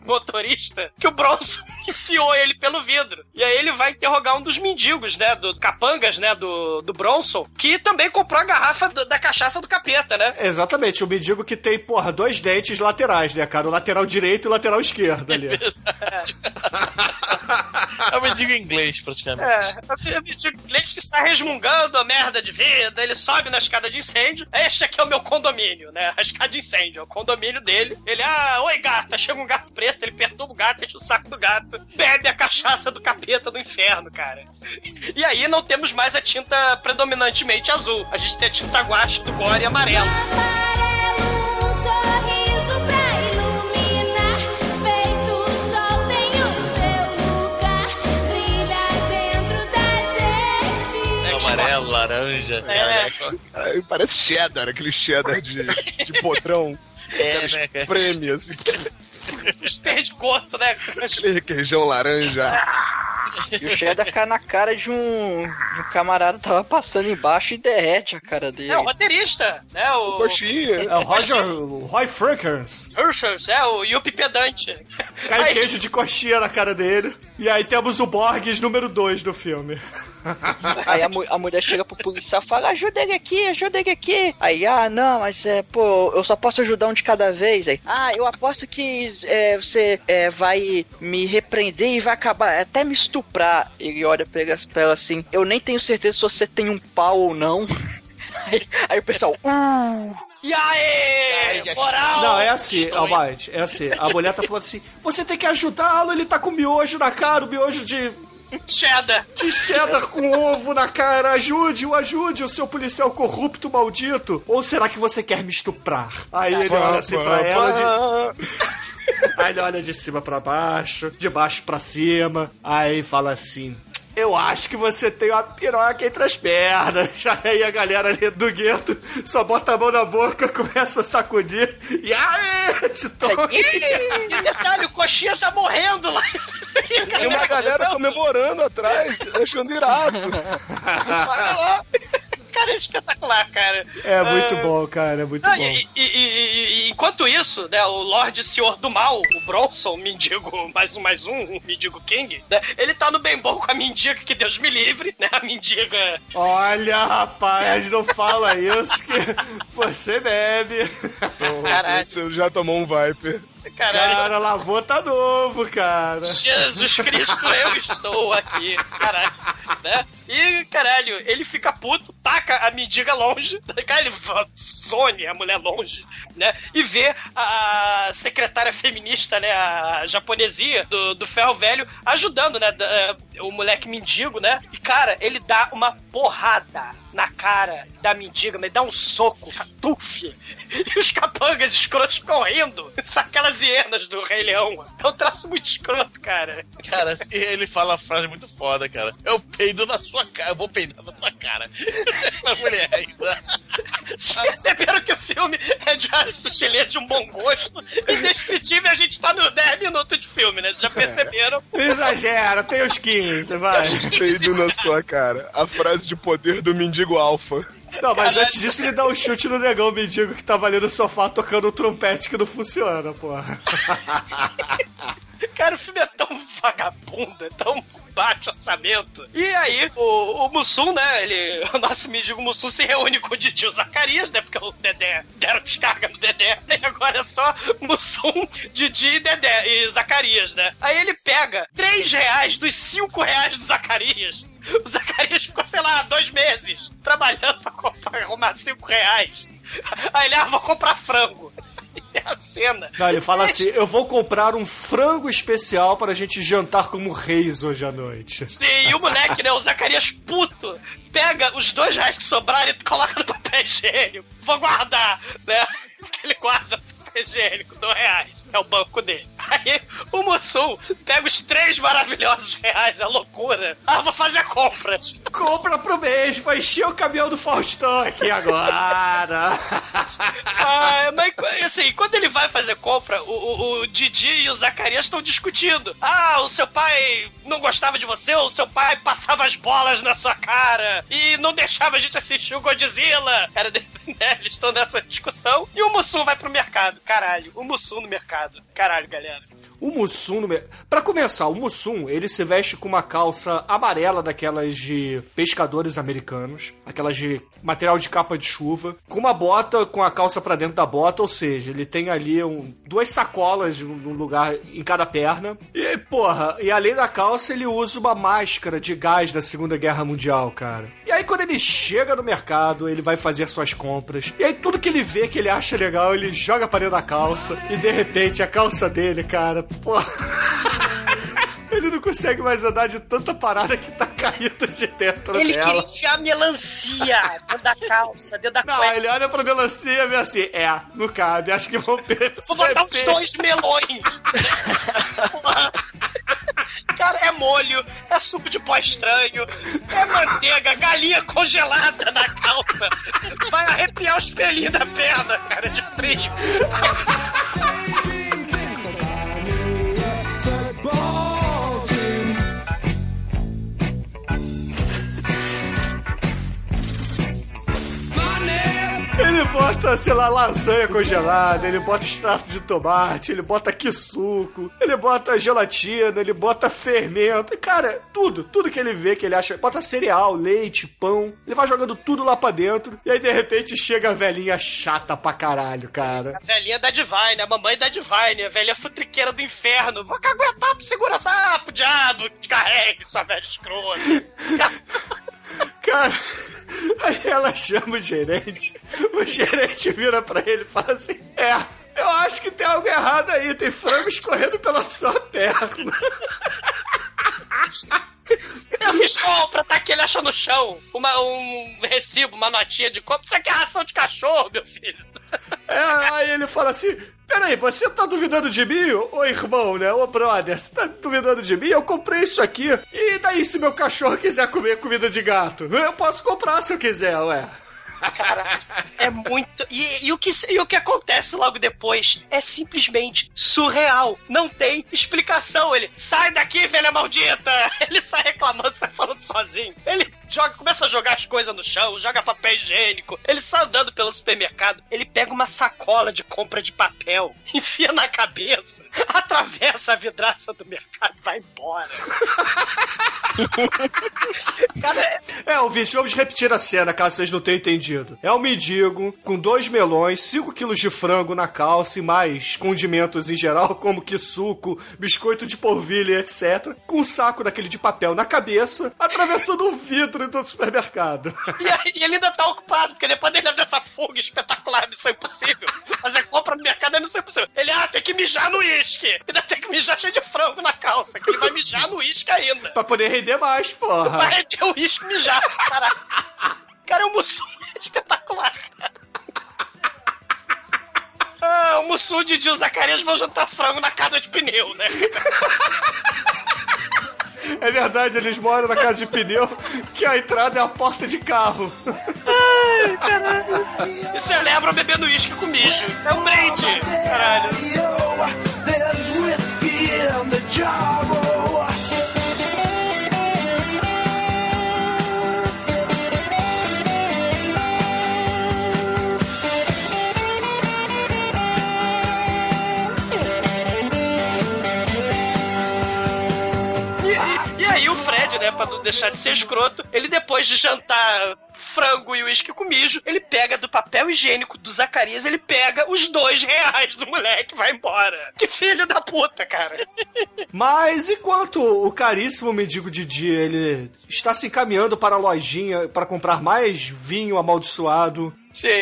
motorista que o Bronson enfiou ele pelo vidro. E aí ele vai interrogar um dos mendigos, né? Do capangas, né? Do, do Bronson, que também comprou a garrafa do- da cachaça do capeta, né? Exatamente, o mendigo que tem, porra, dois dentes laterais, né, cara? O lateral direito e o lateral esquerdo ali. É um mendigo em inglês, praticamente. É, eu me digo, inglês que está resmungando a merda de vida, ele sobe na escada de incêndio. Este aqui é o meu condomínio, né? A escada de incêndio, é o condomínio dele. Ele, ah, oi gata, chega um gato preto, ele perturba o gato, enche o saco do gato, bebe a cachaça do capeta do inferno, cara. E aí não temos mais a tinta predominantemente azul. A gente tem a tinta guache do gore amarelo. Um sorriso pra laranja. É. Cara, Parece cheddar, aquele cheddar de, de podrão. É, né, cara? prêmios, assim, Os perdigotos, né? aquele requeijão laranja. E o cheddar cai na cara de um, de um camarada tava passando embaixo e derrete a cara dele. É o roteirista, né? O, Coxinha. É o Roger, o Roy Frankers. Ursus, é o Yuppie pedante. Cai Aí- queijo de coxinha na cara dele. E aí temos o Borges número 2 do filme. Aí a, mu- a mulher chega pro policial e fala: ajuda ele aqui, ajuda ele aqui. Aí, ah, não, mas é, pô, eu só posso ajudar um de cada vez. Aí, ah, eu aposto que é, você é, vai me repreender e vai acabar até me estuprar. Ele olha pra ela, pra ela assim: eu nem tenho certeza se você tem um pau ou não. Aí, aí o pessoal, uh, E aí, moral! Não, é assim? Almighty, é assim. A mulher tá falando assim: você tem que ajudá-lo, ele tá com miojo na cara, o miojo de, Cheddar. de cheddar com ovo na cara. Ajude-o, ajude o seu policial corrupto maldito. Ou será que você quer me estuprar? Aí ele olha assim pra ela de. Aí ele olha de cima pra baixo, de baixo pra cima. Aí fala assim. Eu acho que você tem uma piroca entre as pernas. Aí a galera ali do gueto só bota a mão na boca, começa a sacudir. E aí, te toca. E detalhe, o coxinha tá morrendo lá. Tem uma galera comemorando atrás, achando irado. Para lá. Cara, é espetacular, cara. É muito bom, cara, é muito Ah, bom. e, e- e- e- enquanto isso, né, o Lorde Senhor do Mal, o Bronson, o mendigo mais um mais um, o mendigo King, né, ele tá no bem bom com a mendiga, que Deus me livre, né, a mendiga... Olha, rapaz, não fala isso que você bebe. Caralho. Você já tomou um Viper. Caralho. Cara, lavou tá novo, cara. Jesus Cristo, eu estou aqui, caralho, né? E, caralho, ele fica puto, taca a mendiga longe, cara, ele zone a mulher longe, né? E vê a secretária feminista, né, a japonesia do, do ferro velho, ajudando, né, o moleque mendigo, né? E, cara, ele dá uma porrada na cara da mendiga, mas dá um soco, catuf. E os capangas escrotos correndo. São aquelas hienas do Rei Leão. É um traço muito escroto, cara. Cara, ele fala uma frase muito foda, cara. Eu peido na sua cara, eu vou peidar na sua cara. A mulher ainda. Vocês perceberam que o filme é de sutileza de um bom gosto. Indescritível, a gente tá nos 10 minutos de filme, né? Vocês já perceberam? Não exagera, tem os 15, vai. Peido na sua cara. A frase de poder do mendigo alfa. Não, mas antes disso ele dá um chute no negão mendigo que tava ali no sofá tocando um trompete que não funciona, porra. Cara, o filme é tão vagabundo, é tão baixo orçamento. E aí, o, o Mussum, né, ele, o nosso mendigo Mussum se reúne com o Didi Zacarias, né, porque o Dedé deram descarga no Dedé, e agora é só Mussum, Didi e Dedé, e Zacarias, né. Aí ele pega 3 reais dos 5 reais do Zacarias. O Zacarias ficou, sei lá, dois meses trabalhando pra, comprar, pra arrumar 5 reais. Aí ele, ah, vou comprar frango. É a cena. Não, ele fala assim: eu vou comprar um frango especial para a gente jantar como reis hoje à noite. Sim, e o moleque, né, o Zacarias puto, pega os dois reais que sobraram e coloca no papel higiênico. Vou guardar, né? Ele guarda no papel higiênico, dois reais. É o banco dele. Aí o Mussum pega os três maravilhosos reais, é loucura. Ah, vou fazer compras. Compra pro mês pra encher o caminhão do Faustão aqui agora. Ah, mas assim, quando ele vai fazer compra, o, o, o Didi e o Zacarias estão discutindo. Ah, o seu pai não gostava de você, ou o seu pai passava as bolas na sua cara e não deixava a gente assistir o Godzilla. Era, né, eles estão nessa discussão. E o Mussum vai pro mercado. Caralho, o Mussum no mercado. Caralho, galera. O Mussum, para começar, o Mussum, ele se veste com uma calça amarela daquelas de pescadores americanos, aquelas de material de capa de chuva, com uma bota com a calça pra dentro da bota, ou seja, ele tem ali um, duas sacolas num lugar em cada perna. E, porra, e além da calça, ele usa uma máscara de gás da Segunda Guerra Mundial, cara. E aí quando ele chega no mercado, ele vai fazer suas compras. E aí tudo que ele vê que ele acha legal, ele joga pra dentro da calça e de repente a calça dele, cara, porra. Ele não consegue mais andar de tanta parada que tá caindo de dentro Ele dela. queria enfiar melancia dentro da calça, dentro da Não, cueca. ele olha pra melancia e vê assim, é, não cabe, acho que vão perceber. Vou botar uns dois melões. Cara, é molho, é suco de pó estranho, é manteiga, galinha congelada na calça. Vai arrepiar os pelinhos da perna, cara, de frio. bota, sei lá, lasanha congelada, ele bota extrato de tomate, ele bota quisuco, ele bota gelatina, ele bota fermento. Cara, tudo, tudo que ele vê, que ele acha. Bota cereal, leite, pão. Ele vai jogando tudo lá pra dentro. E aí, de repente, chega a velhinha chata pra caralho, cara. A velhinha da Divine, a mamãe da Divine, a velha futriqueira do inferno. Vou aguentar pro segurança, ah, pro diabo, carregue, sua velha escrota. Cara, aí ela chama o gerente. O gerente vira pra ele e fala assim: É, eu acho que tem algo errado aí, tem frango escorrendo pela sua perna. Eu fiz compra, tá aqui, ele achou no chão. Uma, um recibo, uma notinha de compra. Isso aqui é ração de cachorro, meu filho. É, aí ele fala assim: Peraí, você tá duvidando de mim, ô irmão, né? Ô brother, você tá duvidando de mim? Eu comprei isso aqui. E daí, se meu cachorro quiser comer comida de gato? Eu posso comprar se eu quiser, ué. Cara, é muito. E, e o que, e o que acontece logo depois é simplesmente surreal. Não tem explicação. Ele sai daqui, velha maldita! Ele sai reclamando, sai falando sozinho. Ele joga, começa a jogar as coisas no chão, joga papel higiênico. Ele sai andando pelo supermercado. Ele pega uma sacola de compra de papel, enfia na cabeça, atravessa a vidraça do mercado e vai embora. Cara, É, ouvinte, vamos repetir a cena, caso vocês não tenham entendido. É um mendigo com dois melões, 5 quilos de frango na calça e mais condimentos em geral, como que suco, biscoito de polvilha, etc. Com um saco daquele de papel na cabeça, atravessando o vidro do supermercado. E, aí, ele ainda tá ocupado, porque depois dele dessa fuga espetacular, missão impossível. Fazer compra no mercado é missão impossível. Ele, ah, tem que mijar no uísque. Ainda tem que mijar cheio de frango na calça, que ele vai mijar no uísque ainda. pra poder render mais, porra. Vai render o uísque mijar, caralho. Cara, é um mussum espetacular. Ah, o Mussum, Didi e o Zacarias vão jantar frango na casa de pneu, né? É verdade, eles moram na casa de pneu, que a entrada é a porta de carro. Ai, E celebra bebendo uísque com mijo. É um brinde. Caralho. Deixar de ser escroto, ele depois de jantar frango e uísque com mijo, ele pega do papel higiênico do Zacarias, ele pega os dois reais do moleque e vai embora. Que filho da puta, cara. Mas enquanto o caríssimo mendigo Didi ele está se encaminhando para a lojinha para comprar mais vinho amaldiçoado,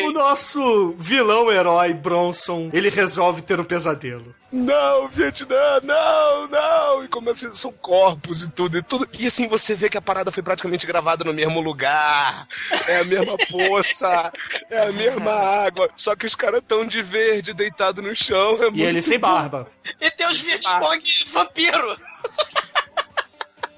o nosso vilão herói Bronson ele resolve ter um pesadelo. Não, Vietnã, não, não! E como assim, são corpos e tudo, e tudo. E assim, você vê que a parada foi praticamente gravada no mesmo lugar. É a mesma poça, é a mesma água. Só que os caras tão de verde, deitado no chão. É E ele sem barba. E tem os Vietcong vampiro.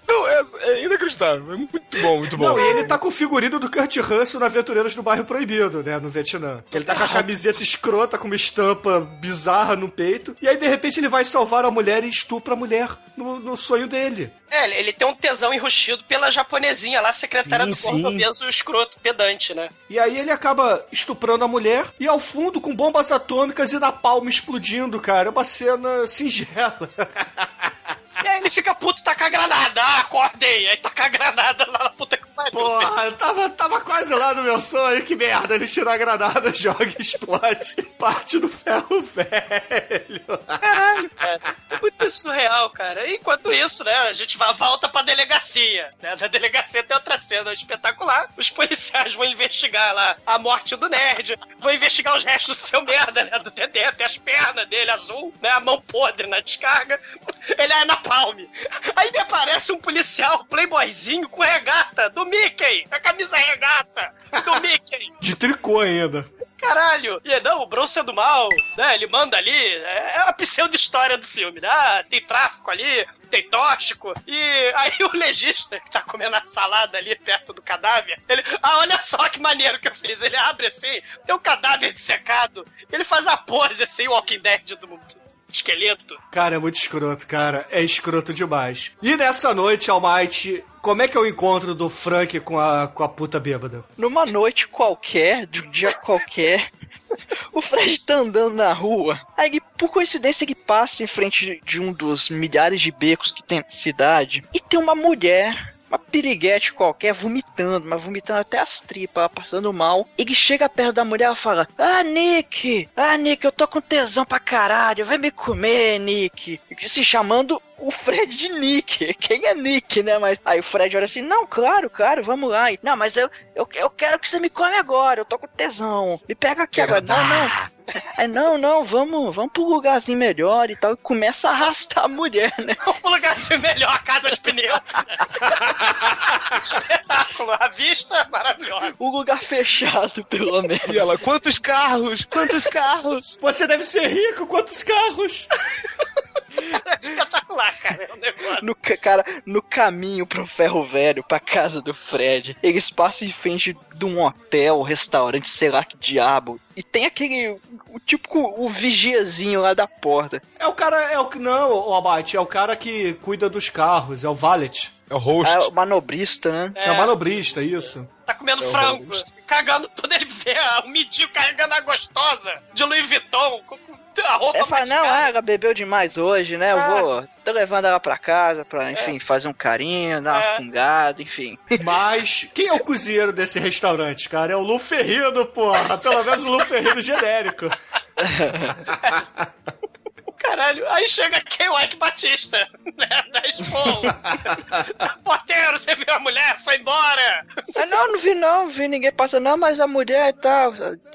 Não, é, é inacreditável. É muito bom, muito bom. Não, e ele tá com o figurino do Kurt Russell na Aventureiros do Bairro Proibido, né, no Vietnã. Ele tá com a camiseta escrota, com uma estampa bizarra no peito. E aí, de repente, ele vai salvar a mulher e estupra a mulher no, no sonho dele. É, ele- tem um tesão enrustido pela japonesinha lá, secretária Sim, do obeso escroto, pedante, né? E aí ele acaba estuprando a mulher e ao fundo com bombas atômicas e na palma explodindo, cara. É uma cena singela. E aí ele fica puto, taca a granada. Ah, acordei. Aí taca a granada lá na puta que pariu. Porra, tava, tava quase lá no meu sonho, que merda. Ele tira a granada, joga e explode. Parte do ferro velho. Caralho, cara. É muito surreal, cara. E enquanto isso, né, a gente vai, volta pra delegacia. Né? Na delegacia tem outra cena espetacular. Os policiais vão investigar lá a morte do nerd, vão investigar os restos do seu merda, né? Do Dedé, tem as pernas dele azul, né? A mão podre na descarga. Ele é na palme. Aí me aparece um policial, playboyzinho, com regata do Mickey. A camisa regata do Mickey. De tricô ainda. Caralho! E não, o Bronson é do mal, né? Ele manda ali. É é a pseudo-história do filme, né? Ah, tem tráfico ali, tem tóxico. E aí o legista que tá comendo a salada ali perto do cadáver, ele. Ah, olha só que maneiro que eu fiz. Ele abre assim, tem um cadáver dissecado. Ele faz a pose assim, Walking Dead do esqueleto. Cara, é muito escroto, cara. É escroto demais. E nessa noite, Almighty, como é que é o encontro do Frank com a, com a puta bêbada? Numa noite qualquer, de um dia qualquer, o Fred tá andando na rua. Aí, ele, por coincidência, ele passa em frente de- de um dos milhares de becos que tem na cidade e tem uma mulher. Uma piriguete qualquer vomitando, mas vomitando até as tripas, passando mal. Ele chega perto da mulher e fala: Ah, Nick! Ah, Nick, eu tô com tesão pra caralho, vai me comer, Nick! Se chamando o Fred de Nick. Quem é Nick, né? Mas aí o Fred olha assim: Não, claro, claro, vamos lá. E, não, mas eu, eu, eu quero que você me come agora, eu tô com tesão. Me pega aqui agora. Não, não. É, não, não, vamos, vamos pro lugarzinho melhor e tal. E começa a arrastar a mulher, né? Um lugar assim melhor, a casa de pneus. Espetáculo, a vista é maravilhosa. Um lugar fechado, pelo menos. E ela, quantos carros? Quantos carros? Você deve ser rico, quantos carros? Espetacular, cara, é um negócio. No, ca- cara, no caminho pro ferro velho, pra casa do Fred, eles passam em frente de um hotel, restaurante, sei lá que diabo. E tem aquele. O tipo o vigiazinho lá da porta. É o cara, é o não, o Almighty, é o cara que cuida dos carros, é o valet. É o host. Ah, o manobrista, né? É, o manobrista, isso. Tá comendo É o frango, cagando tudo, ele vê o mendigo carregando a gostosa de Louis Vuitton, a roupa É, fala, não, ah, ela bebeu demais hoje, né? Eu Ah. vou. Tô levando ela pra casa pra, enfim, fazer um carinho, dar uma É. fungada, enfim. Mas quem é o cozinheiro desse restaurante, cara? É o Lu Ferrino, porra. Pelo menos o Lu Ferrino genérico. Caralho, aí chega quem? O Ike Batista, né? Da Spawn. Porteiro, você viu a mulher? Foi embora. Ah, não, não vi não, não vi ninguém passando, não, mas a mulher tá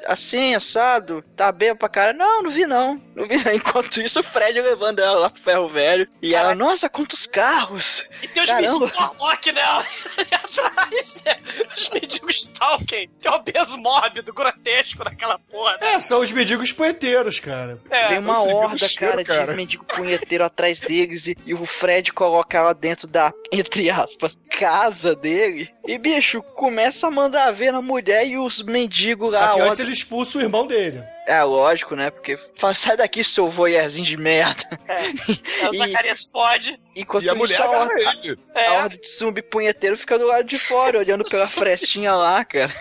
assim, assado, tá bem pra cara. Não, não vi não, não vi não. Enquanto isso, o Fred levando ela lá pro ferro velho. E ela, nossa, quantos carros! E tem os mendigos Warlock nela. E atrás, né? os mendigos Stalking. Tem um obeso mórbido, grotesco naquela porra. É, são os mendigos poeteiros, cara. É, Vem uma horda, cheiro, cara, mendigos punheteiros atrás deles e, e o Fred coloca ela dentro da, entre aspas, casa dele. E, bicho, começa a mandar ver na mulher e os mendigos lá. Só que ó, antes ele expulsa o irmão dele. É, lógico, né? Porque fala, sai daqui, seu voyeurzinho de merda. É, o E- Zacarias fode. Enquanto E a mulher agarra horda- ele. É, A horda de zumbi punheteiro fica do lado de fora, olhando pela frestinha lá, cara.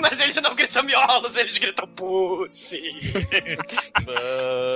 mas eles não gritam miolos, eles gritam pussy.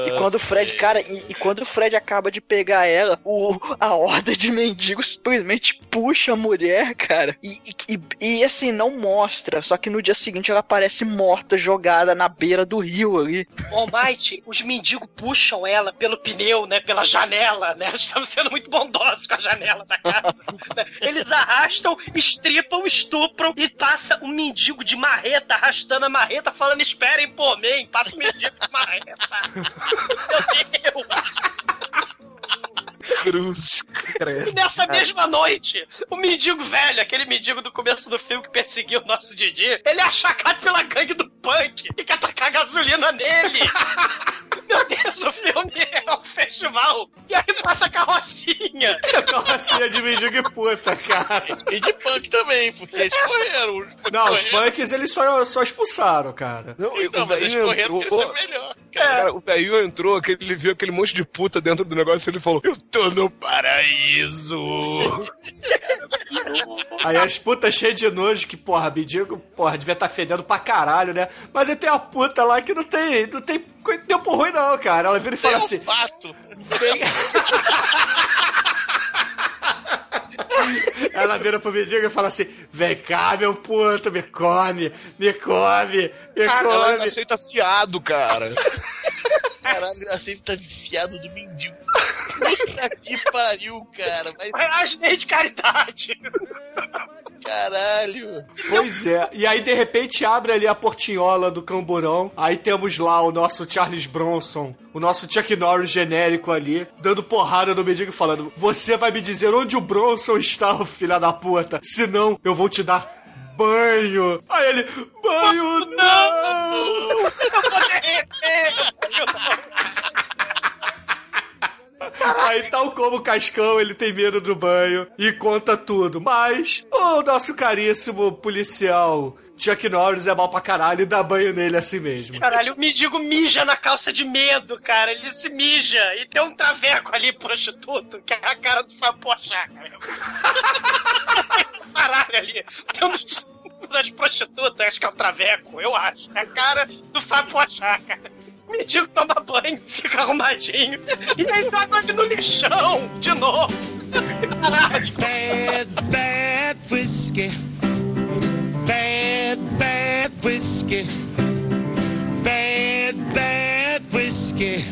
E quando o Fred, cara, e, e quando o Fred acaba de pegar ela, o, a horda de mendigos simplesmente puxa a mulher, cara. E, e, e- e, assim, não mostra. Só que no dia seguinte ela aparece morta, jogada na beira do rio ali. Almighty, os mendigos puxam ela pelo pneu, né? Pela janela, né? Estamos sendo muito bondosos com a janela da casa. Eles arrastam, estripam, estupram e passa um mendigo de marreta arrastando a marreta, falando: esperem por mim, passa o mendigo de marreta. Meu Deus! Cruz, E credo. nessa mesma noite, o mendigo velho, aquele mendigo do começo do filme que perseguiu o nosso Didi, ele é achacado pela gangue do punk e quer tacar gasolina nele. Meu Deus, o filme é um festival. E aí passa a carrocinha. Carrocinha de mendigo e puta, cara. E de punk também, porque eles correram. Os punk Não, os punks eles só, só expulsaram, cara. Não, Então, o mas eles correram porque entrou. isso é melhor. Cara, o velhinho entrou, aquele, ele viu aquele monte de puta dentro do negócio e ele falou: Eu tô no paraíso. Aí as putas cheias de nojo, que, porra, mendigo, porra, devia estar fedendo pra caralho, né? Mas aí tem a puta lá que não tem, não tem tempo ruim não, cara. Ela vira e fala assim, fato. vem... Ela vira pro mendigo e fala assim, vem cá, meu puto, me come, me come, me Cara, ela come. aceita fiado, cara. Caralho, sempre tá viciado do mendigo. Puta que pariu, cara. Mas Mas nem de caridade. caralho. Pois é. E aí, de repente, abre ali a portinhola do camburão. Aí temos lá o nosso Charles Bronson, o nosso Chuck Norris genérico ali, dando porrada no mendigo e falando: Você vai me dizer onde o Bronson está, filha da puta. Senão, eu vou te dar banho. Aí ele: Banho não! Aí, tal como o Cascão, ele tem medo do banho e conta tudo. Mas o nosso caríssimo policial Chuck Norris é mal pra caralho e dá banho nele assim mesmo. Caralho, o mendigo mija na calça de medo, cara. Ele se mija. E tem um traveco ali, prostituto, que é a cara do Fábio cara. Caralho ali. Tem um dos, das prostitutas, acho que é o traveco, eu acho. É a cara do Fábio cara. O mendigo toma banho, fica arrumadinho. E aí joga ele no lixão, de novo. Caralho. Bad, bad whiskey. Whiskey. Bad, bad whiskey.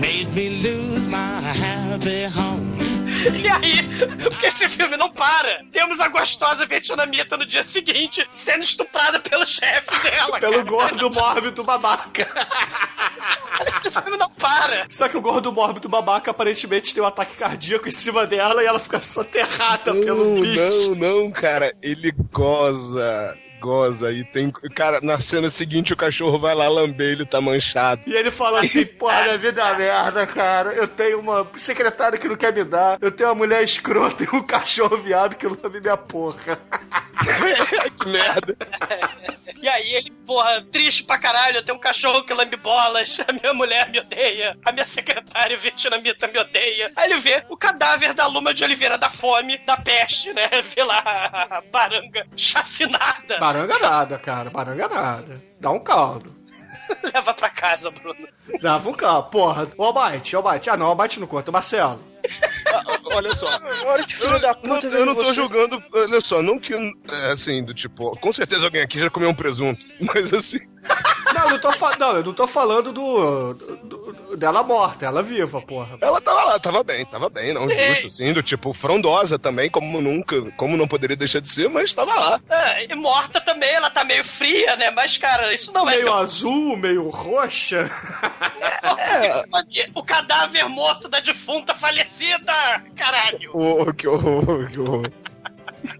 Made me lose my happy home. E aí, porque esse filme não para. Temos a gostosa vietnamita no dia seguinte sendo estuprada pelo chefe dela. Pelo cara. gordo mórbido babaca. Esse filme não para. Só que o gordo mórbido babaca aparentemente tem um ataque cardíaco em cima dela e ela fica soterrada pelo Não, bicho. não, não, cara. Ele goza. Goza. E tem. Cara, na cena seguinte o cachorro vai lá lamber, ele tá manchado. E ele fala assim, porra, minha vida é uma merda, cara. Eu tenho uma secretária que não quer me dar. Eu tenho uma mulher escrota e um cachorro viado que lambe minha porra. que merda. E aí ele, porra, triste pra caralho, eu tenho um cachorro que lambe bolas, a minha mulher me odeia, a minha secretária vietnamita me odeia. Aí ele vê o cadáver da Luma de Oliveira da fome, da peste, né? Vê lá a baranga chacinada. Baranga nada, cara. Baranga nada. Dá um caldo. Leva pra casa, Bruno. Dava um caldo. Porra. O Almighty, o Almighty. Ah, não, o Almighty não conta. Marcelo. Olha só. Olha que filho da Não, puta, eu não tô você. julgando, olha só, não que, é, assim, do tipo, com certeza alguém aqui já comeu um presunto, mas assim, Não, eu não tô, não, eu não tô falando do, do- do- dela morta, ela viva, porra. ela tava lá, tava bem, tava bem, não justo, assim, do tipo, frondosa também, como nunca, como não poderia deixar de ser, mas tava lá. É, e morta também, ela tá meio fria, né? Mas, cara, isso não é Meio azul, meio roxa. O cadáver morto da defunta falecida! Caralho! O que horror, que horror.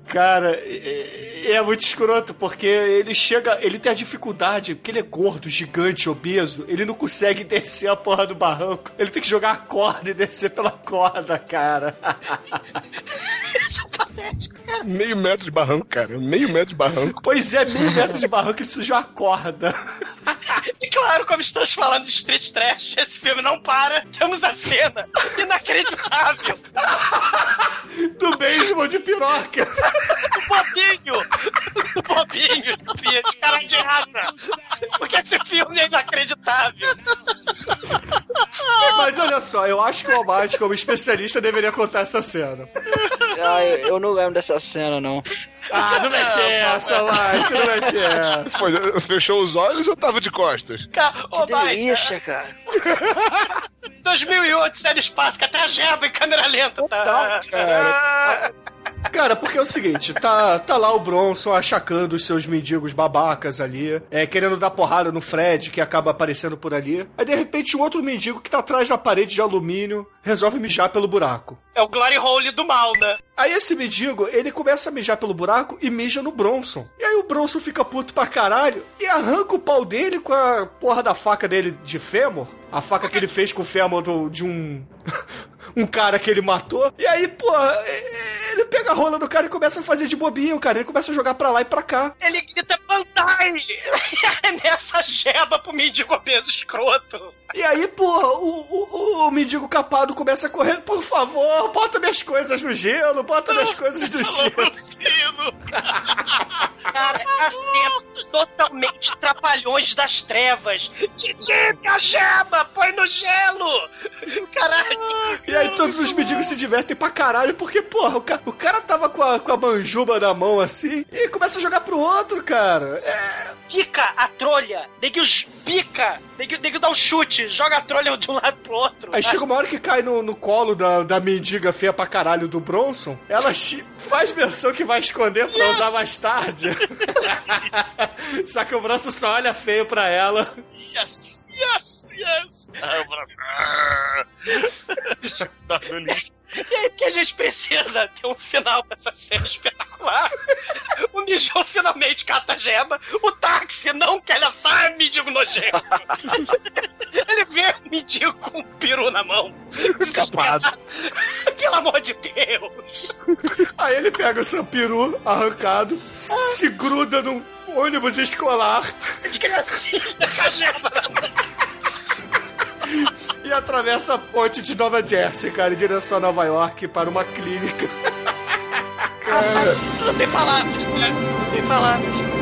Cara, é, é muito escroto, porque ele chega, ele tem a dificuldade, porque ele é gordo, gigante, obeso, ele não consegue descer a porra do barranco. Ele tem que jogar a corda e descer pela corda, cara. Meio metro de barranco, cara. Meio metro de barranco. Pois é, meio metro de barranco, ele precisa de uma corda. E claro, como estamos falando de Street Trash, esse filme não para. Temos a cena inacreditável Do beisebol de piroca. do Bobinho. Do Bobinho, de, de cara de raça. Porque esse filme é inacreditável. Mas olha só, eu acho que o Almighty, como especialista, deveria contar essa cena. Ah, eu, eu não lembro dessa cena, não. Ah, não mete essa, Almighty, não mete essa. Foi, fechou os olhos ou tava de costas? Cara, ô, Que Mike, delícia, cara. 2008, série espaço, que até a Jeba em câmera lenta, tá? Cara, Cara, porque é o seguinte, tá, tá lá o Bronson achacando os seus mendigos babacas ali, é, querendo dar porrada no Fred, que acaba aparecendo por ali. Aí, de repente, um outro mendigo que tá atrás da parede de alumínio resolve mijar pelo buraco. É o Glory Hole do mal, né? Aí esse mendigo, ele começa a mijar pelo buraco e mija no Bronson. E aí o Bronson fica puto pra caralho e arranca o pau dele com a porra da faca dele de fêmur. A faca que ele fez com o fêmur do- de um... um cara que ele matou. E aí, e- ele pega a rola do cara e começa a fazer de bobinho, cara. Ele começa a jogar pra lá e pra cá. Ele grita Banzai! E arremessa a Jeba pro mendigo obeso escroto. E aí, porra, o, o, o mendigo capado começa a correr. Por favor, bota minhas coisas no gelo, bota minhas coisas no gelo. Cara, a cena totalmente trapalhões das trevas. Titica, Jeba, põe no gelo! Caralho! E aí todos os mendigos se divertem pra caralho, porque, porra, o cara, o cara tava com a, com a manjuba na mão assim e começa a jogar pro outro, cara. É. Pica a trolha, nego pica, nego, nego dá um chute, joga a trolha de um lado pro outro. Aí chega uma hora que cai no, no colo da, da mendiga feia pra caralho do Bronson, ela faz menção que vai esconder pra usar mais tarde. Só que o Bronson só olha feio pra ela. Yes, yes, yes. Ah, o braço. Ah. Tá. E aí, porque a gente precisa ter um final pra essa cena espetacular. O mijão finalmente cata a gema. O táxi não quer ele sai, mendigo nojento. Ele vê o mendigo com um peru na mão. Escapado. Pelo amor de Deus. Aí ele pega o seu peru arrancado, se gruda num ônibus escolar De criancinha com a gema. e atravessa a ponte de Nova Jersey, cara, em direção a Nova York para uma clínica. Não tem palavras, né? Não tem palavras.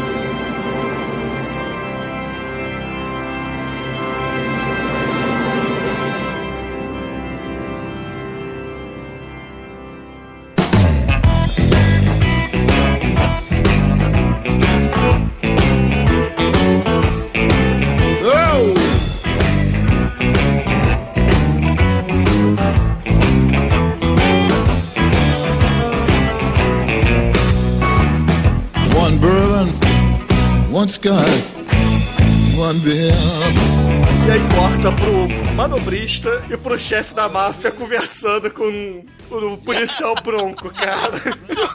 One Scott, one beer. E aí corta pro manobrista e pro chefe da máfia conversando com o policial bronco, cara.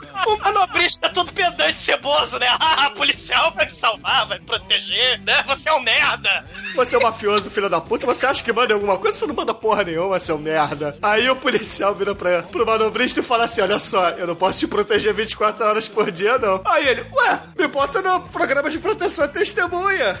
O manobrista é todo pedante ceboso, né? Ah, policial vai me salvar, vai me proteger, né? Você é um merda. Você é um mafioso, filho da puta. Você acha que manda alguma coisa? Você não manda porra nenhuma, seu merda. Aí o policial vira pra, pro manobrista e fala assim: Olha só, eu não posso te proteger 24 horas por dia, não. Aí ele, ué, me bota no programa de proteção à testemunha.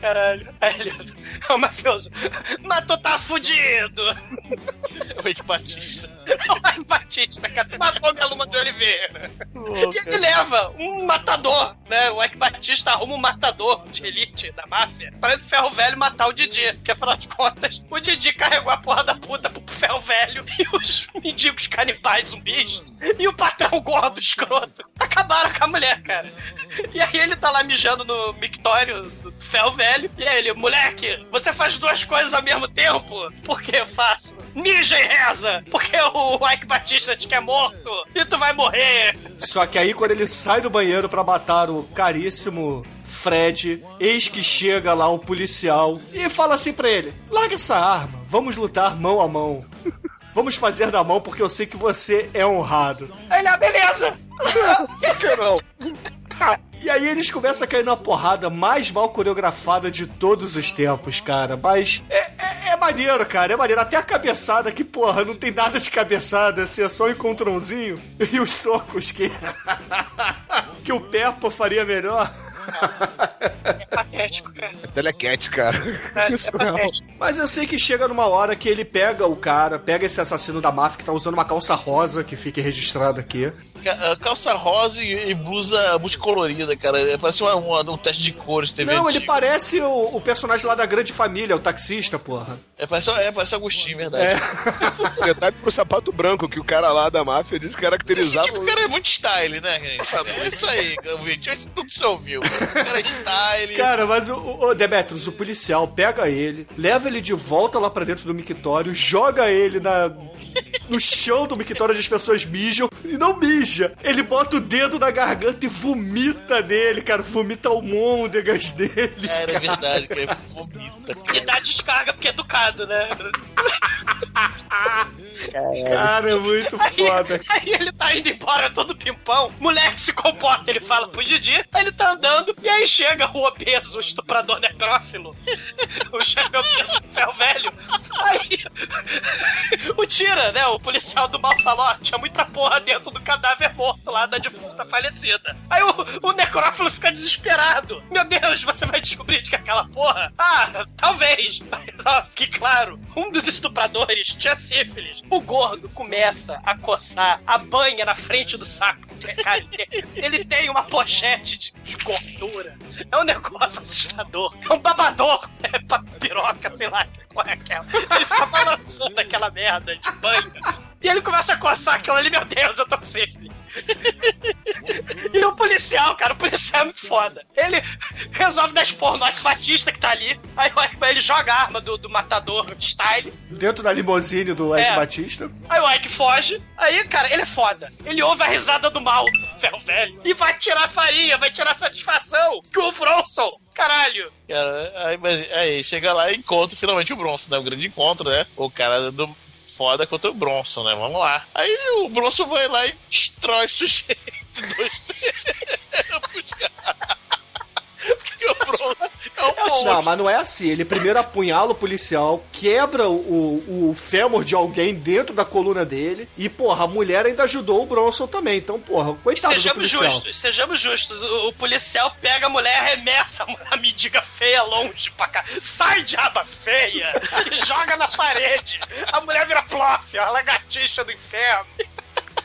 Caralho. Aí ele, ô mafioso, mas tu tá fudido. O Rick Batista. O Mike Batista, cara, matou minha Luma de Oliveira. e ele leva um matador, né? O Ike Batista arruma um matador de elite da máfia para o ferro velho matar o Didi. Que afinal de contas, o Didi carregou a porra da puta pro ferro velho e os mendigos canibais zumbis e o patrão gordo escroto acabaram com a mulher, cara. E aí ele tá lá mijando no mictório do ferro velho. E aí ele, moleque, você faz duas coisas ao mesmo tempo? Por que eu faço? Mija e reza! Porque o Ike Batista te quer morto e tu vai morrer! Só que aí, quando ele sai do banheiro pra matar o caríssimo Fred, eis que chega lá um policial e fala assim pra ele: larga essa arma, vamos lutar mão a mão. vamos fazer na mão porque eu sei que você é honrado. Aí ele, ah, beleza. Por que não? E aí eles começam a cair na porrada mais mal coreografada de todos os tempos, cara. Mas é, é, é maneiro, cara. É maneiro. Até a cabeçada que, porra, não tem nada de cabeçada, assim, é só um encontrãozinho. E os socos que. que o Peppa faria melhor. É patético, cara. É telequete, cara. É, Isso é patético. Mas eu sei que chega numa hora que ele pega o cara, pega esse assassino da máfia que tá usando uma calça rosa, que fica registrada aqui. Ca- Calça rosa e blusa multicolorida, cara. É, Parece uma, uma- um teste de cores TV Não, ele antigo. parece o, o personagem lá da grande família, o taxista, porra. É, parece, é, parece Agostinho, verdade. É. Detalhe pro sapato branco, que o cara lá da máfia disse que caracterizava. Tipo, o cara é muito style, né, gente? É isso aí, vídeo. Isso tudo você ouviu. O cara é style. Cara, mas o, o, o Demetrius, o policial, pega ele, leva ele de volta lá pra dentro do mictório, joga ele na. No chão do mictório onde as pessoas mijam e não mija. Ele bota o dedo na garganta e vomita nele, cara. Vomita almôndegas dele. Cara, é verdade, cara. Vomita, E dá descarga porque é educado, né? Cara, é muito foda. Aí ele tá indo embora todo pimpão. Moleque se comporta, ele fala pro Didi. Aí ele tá andando e aí chega o obeso, o estuprador necrófilo. o chefe obeso, ferro velho. Aí o Tira, né? O policial do mal falou: ó, tinha muita porra dentro do cadáver morto lá da defunta falecida. Aí o, o necrófilo fica desesperado. Meu Deus, você vai descobrir de que aquela porra? Ah, talvez. Mas ó, fique claro: um dos estupradores tinha sífilis. O gordo começa a coçar a banha na frente do saco. Ele- tem uma pochete de gordura. É um negócio assustador. É um babador. É pra piroca, sei lá. Qual é aquela? Ele fica balançando aquela merda de banho. E ele começa a coçar aquilo ali, meu Deus, eu tô sífilis. E o policial, cara, o policial é muito foda. Ele resolve dar esporro no Ike Batista que tá ali. Aí o Ike- ele joga a arma do, do matador style. Dentro da limusine do Ike É. Batista. Aí o Ike foge. Aí, cara, ele é foda. Ele ouve a risada do mal, ferro velho. E vai tirar farinha, vai tirar satisfação. Que o Bronson, caralho. Cara, aí, mas, aí chega lá e encontra finalmente o Bronson, né? O grande encontro, né? O cara do foda contra o Bronson, né? Vamos lá. Aí o Bronson vai lá e destrói o sujeito. Dois tempos, cara. Porque o Bronson um monstro. Não, mas não é assim. Ele primeiro apunhala o policial, quebra o, o, fêmur de alguém dentro da coluna dele. E, porra, a mulher ainda ajudou o Bronson também. Então, porra, E coitado do sejamos policial. justos, sejamos justos. O, o policial pega a mulher, arremessa a mendiga feia longe pra cá. Sai, diaba feia! E joga na parede. A mulher vira plof, a lagartixa do inferno.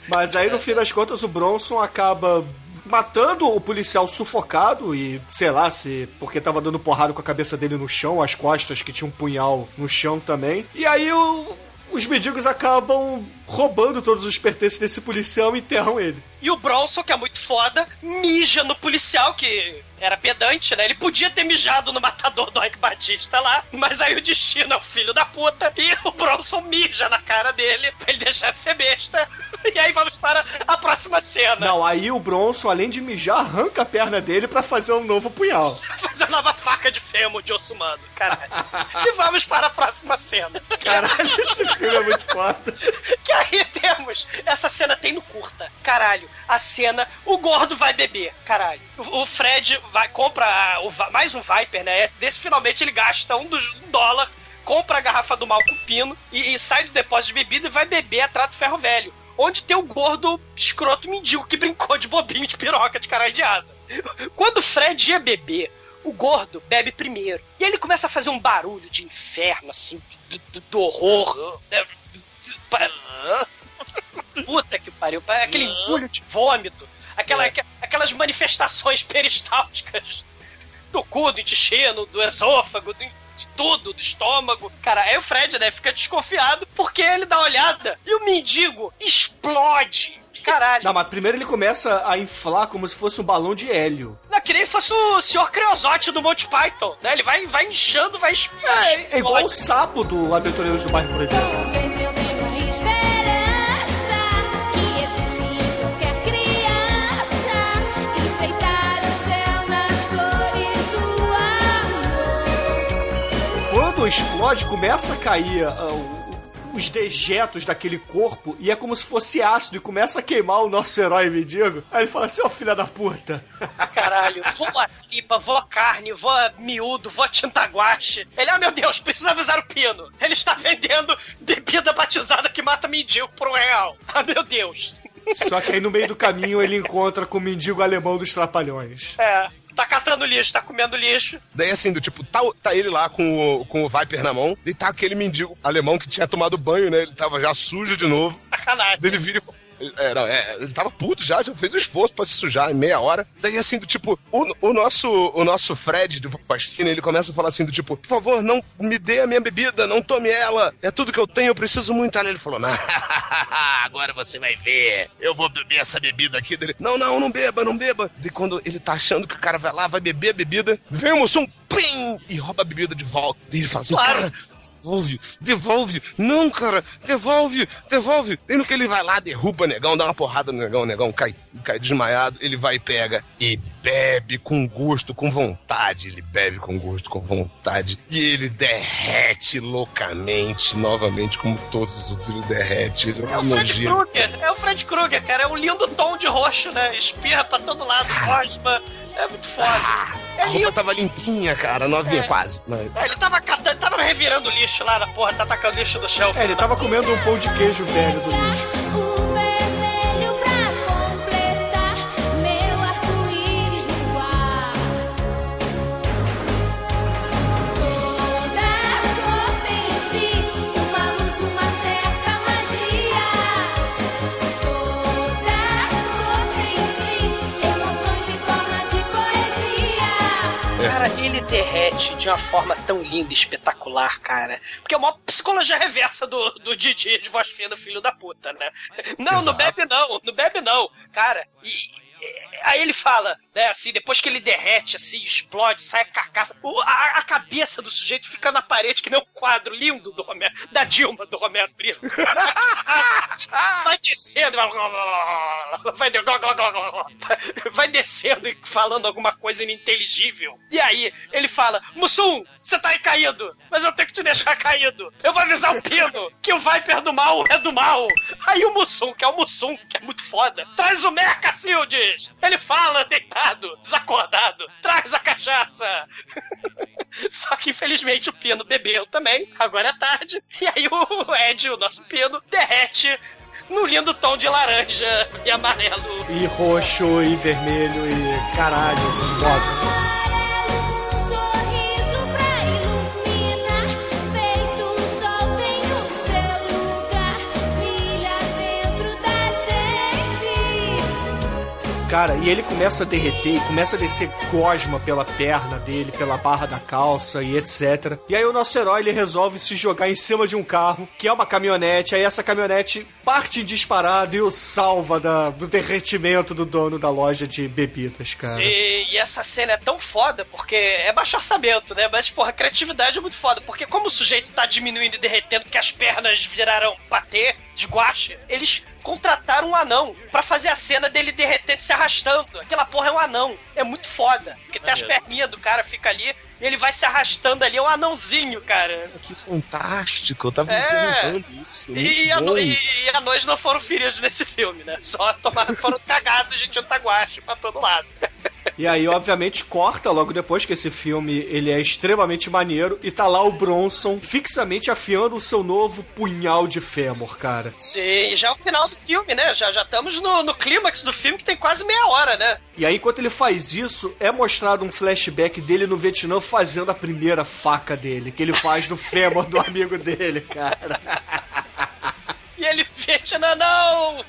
Mas aí, no fim das contas, o Bronson acaba matando o policial sufocado e, sei lá, se porque tava dando porrada com a cabeça dele no chão, as costas que tinha um punhal no chão também. E aí o- os mendigos acabam roubando todos os pertences desse policial e enterram ele. E o Bronson, que é muito foda, mija no policial, que era pedante, né? Ele podia ter mijado no matador do Ike Batista lá, mas aí o destino é o filho da puta, e o Bronson mija na cara dele pra ele deixar de ser besta. E aí vamos para a próxima cena. Não, aí o Bronson, além de mijar, arranca a perna dele pra fazer um novo punhal. Fazer a nova faca de fêmur de osso humano, caralho. e vamos para a próxima cena. Caralho, esse filme é muito foda. Que aí temos. Essa cena tem no curta. Caralho. A cena. O gordo vai beber. Caralho. O Fred vai, compra o mais um Viper, né? Desse finalmente ele gasta um, dos, um dólar, compra a garrafa do mal com pino e, e sai do depósito de bebida e vai beber a Trato Ferro Velho. Onde tem o gordo escroto mendigo que brincou de bobinho de piroca de caralho de asa. Quando o Fred ia beber, o gordo bebe primeiro. E ele começa a fazer um barulho de inferno, assim, do, do- do horror. né? Puta que pariu. pa- Aquele engulho de vômito. Aquela, aqu- aquelas manifestações peristálticas do cu, do intestino, do esôfago, do, de tudo, do estômago. Cara, aí o Fred, né, fica desconfiado porque ele dá uma olhada e o mendigo explode. Caralho. Não, mas primeiro ele começa a inflar como se fosse um balão de hélio. Não, que nem fosse o Sr. Creosote do Monty Python, né? Ele vai, vai inchando, vai... É, é igual o sapo do Aventureiros do Bairro Proibido. Explode, começa a cair o- os dejetos daquele corpo e é como se fosse ácido e começa a queimar o nosso herói mendigo. Aí ele fala assim, ó filha da puta. Caralho, vou a tripa, a carne, vou a miúdo, vou a tinta guache. Ele, ah, meu Deus, precisa avisar o Pino. Ele está vendendo bebida batizada que mata mendigo por um real. Ah, meu Deus. Só que aí no meio do caminho ele encontra com o mendigo alemão dos trapalhões. É, tá catando lixo, tá comendo lixo. Daí assim, do tipo, tá, tá ele lá com o, com o Viper na mão, e tá aquele mendigo alemão que tinha tomado banho, né? Ele tava já sujo de novo. Sacanagem. Daí ele vira e fala. É, não, é, ele tava puto já, já fez o esforço pra se sujar em meia hora. Daí, assim, do tipo, o, o nosso o nosso Fred do Pastina, ele começa a falar assim, do tipo, por favor, não me dê a minha bebida, não tome ela, é tudo que eu tenho, eu preciso muito. Aí ele falou, não, agora você vai ver, eu vou beber essa bebida aqui dele. Não, não, não beba, não beba. E quando ele tá achando que o cara vai lá, vai beber a bebida, vem o moção, pim, e rouba a bebida de volta. E ele fala assim, Claro. cara, devolve, devolve, não, cara, devolve, devolve. E no que ele vai lá, derruba o negão, dá uma porrada no negão, o negão cai, cai desmaiado, ele vai e pega e bebe com gosto, com vontade. Ele bebe com gosto, com vontade. E ele derrete loucamente, novamente, como todos os outros, ele derrete. Ele É o Fred Krueger, é o Fred Krueger, cara. É um lindo tom de roxo, né? Espirra pra todo lado, rosma. É muito foda. A roupa tava limpinha, cara, novinha, É. quase. Mas- É, ele tava catando, tava revirando lixo lá na porra, tá tacando lixo no chão. É, ele tava comendo um pão de queijo velho do lixo. Cara, ele derrete de uma forma tão linda e espetacular, cara. Porque é uma psicologia reversa do, do Didi de voz fina, filho da puta, né? Não, não Exato. bebe não, não bebe não. Cara, e- Aí ele fala, né, assim, depois que ele derrete, assim, explode, sai a carcaça. o- a, a cabeça do sujeito fica na parede, que nem um quadro lindo do Romero, da Dilma, do Romero Brito. vai descendo, vai, vai descendo e falando alguma coisa ininteligível. E aí ele fala: Mussum, você tá aí caído, mas eu tenho que te deixar caído. Eu vou avisar o Pino que o Viper do mal é do mal. Aí o Mussum, que é o Mussum, que é muito foda, traz o Mecha Sildes. Ele fala deitado, desacordado, traz a cachaça. Só que infelizmente o Pino bebeu também, agora é tarde. E aí o Ed, o nosso Pino, derrete no lindo tom de laranja e amarelo. E roxo, e vermelho, e caralho, foda. Cara, e ele começa a derreter, começa a descer gosma pela perna dele, pela barra da calça e etc. E aí o nosso herói ele resolve se jogar em cima de um carro, que é uma caminhonete. Aí essa caminhonete parte disparada e o salva da- do derretimento do dono da loja de bebidas, cara. Sim, e essa cena é tão foda porque é baixo orçamento, né? Mas, porra, a criatividade é muito foda. Porque como o sujeito tá diminuindo e derretendo porque as pernas viraram patê de guache, eles contrataram um anão pra fazer a cena dele derretendo se arrastando. Aquela porra é um anão. É muito foda. Porque tem as perninhas do cara, fica ali, e ele vai se arrastando ali. É um anãozinho, cara. Que fantástico, eu tava me É. perguntando isso. E, e, a e- anões não foram feridos nesse filme, né? Só tomaram, foram cagados de tinta guache pra todo lado. E aí, obviamente, corta logo depois que esse filme ele é extremamente maneiro e tá lá o Bronson fixamente afiando o seu novo punhal de fêmur, cara. Sim, já é o final do filme, né? Já já estamos no, no clímax do filme que tem quase meia hora, né? E aí, enquanto ele faz isso, é mostrado um flashback dele no Vietnã fazendo a primeira faca dele, que ele faz no fêmur do amigo dele, cara. Ele Vietnã não!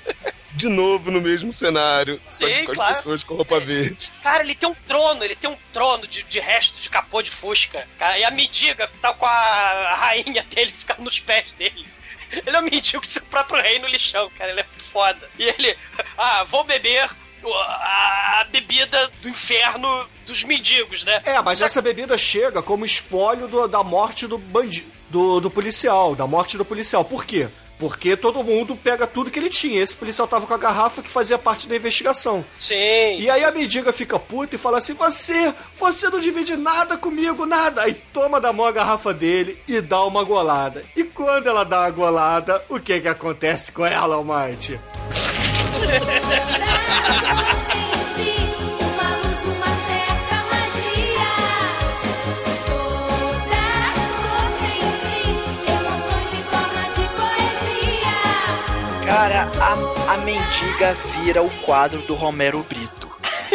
De novo no mesmo cenário, só Sim, que com claro. as pessoas com roupa verde. Cara, ele tem um trono, ele tem um trono de, de resto de capô de fusca. Cara, e a mendiga tá com a rainha dele ficando nos pés dele. Ele é um mendigo de seu próprio rei no lixão, cara. Ele é foda. E ele, ah, vou beber a, a bebida do inferno dos mendigos, né? É, mas essa bebida chega como espólio do- da morte do bandido, do, do policial, da morte do policial. Por quê? Porque todo mundo pega tudo que ele tinha. Esse policial tava com a garrafa que fazia parte da investigação. Sim. E aí a mendiga fica puta e fala assim: Você, você não divide nada comigo, nada. Aí toma da mão a garrafa dele e dá uma golada. E quando ela dá uma golada, o que que acontece com ela, Almighty? Cara, a, a mendiga vira o quadro do Romero Brito.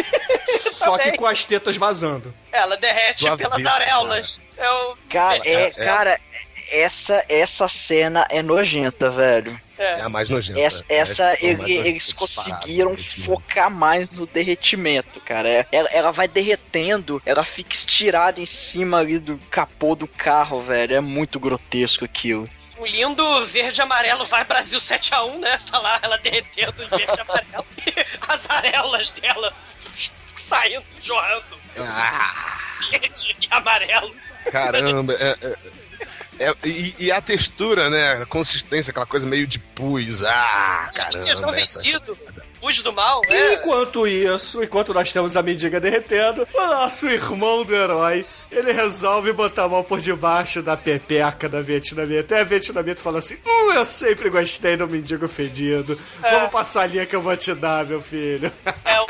Só que com as tetas vazando. Ela derrete Do pelas avesso, areolas. É o... Cara, é, É, é. cara, essa, essa cena é nojenta, velho. É a mais nojenta. Essa, É, essa é mais eles conseguiram focar mais no derretimento, cara. É- Ela, ela vai derretendo, ela fica estirada em cima ali do capô do carro, velho. É muito grotesco aquilo. O lindo verde e amarelo vai Brasil 7x1, né? Tá lá ela derretendo em verde e amarelo. E as areolas dela saindo, jorrando. Ah. Verde e amarelo. Caramba, é, é- é- e, e a textura, né? A consistência, aquela coisa meio de pus. Ah, caramba. Essa- vencido. Pus do mal, né? Enquanto isso, enquanto nós temos a mendiga derretendo, o nosso irmão do herói, ele resolve botar a mão por debaixo da pepeca da vietnamita. E a vietnamita fala assim, uh, eu sempre gostei do mendigo fedido. Vamos passar a linha que eu vou te dar, meu filho. É, o,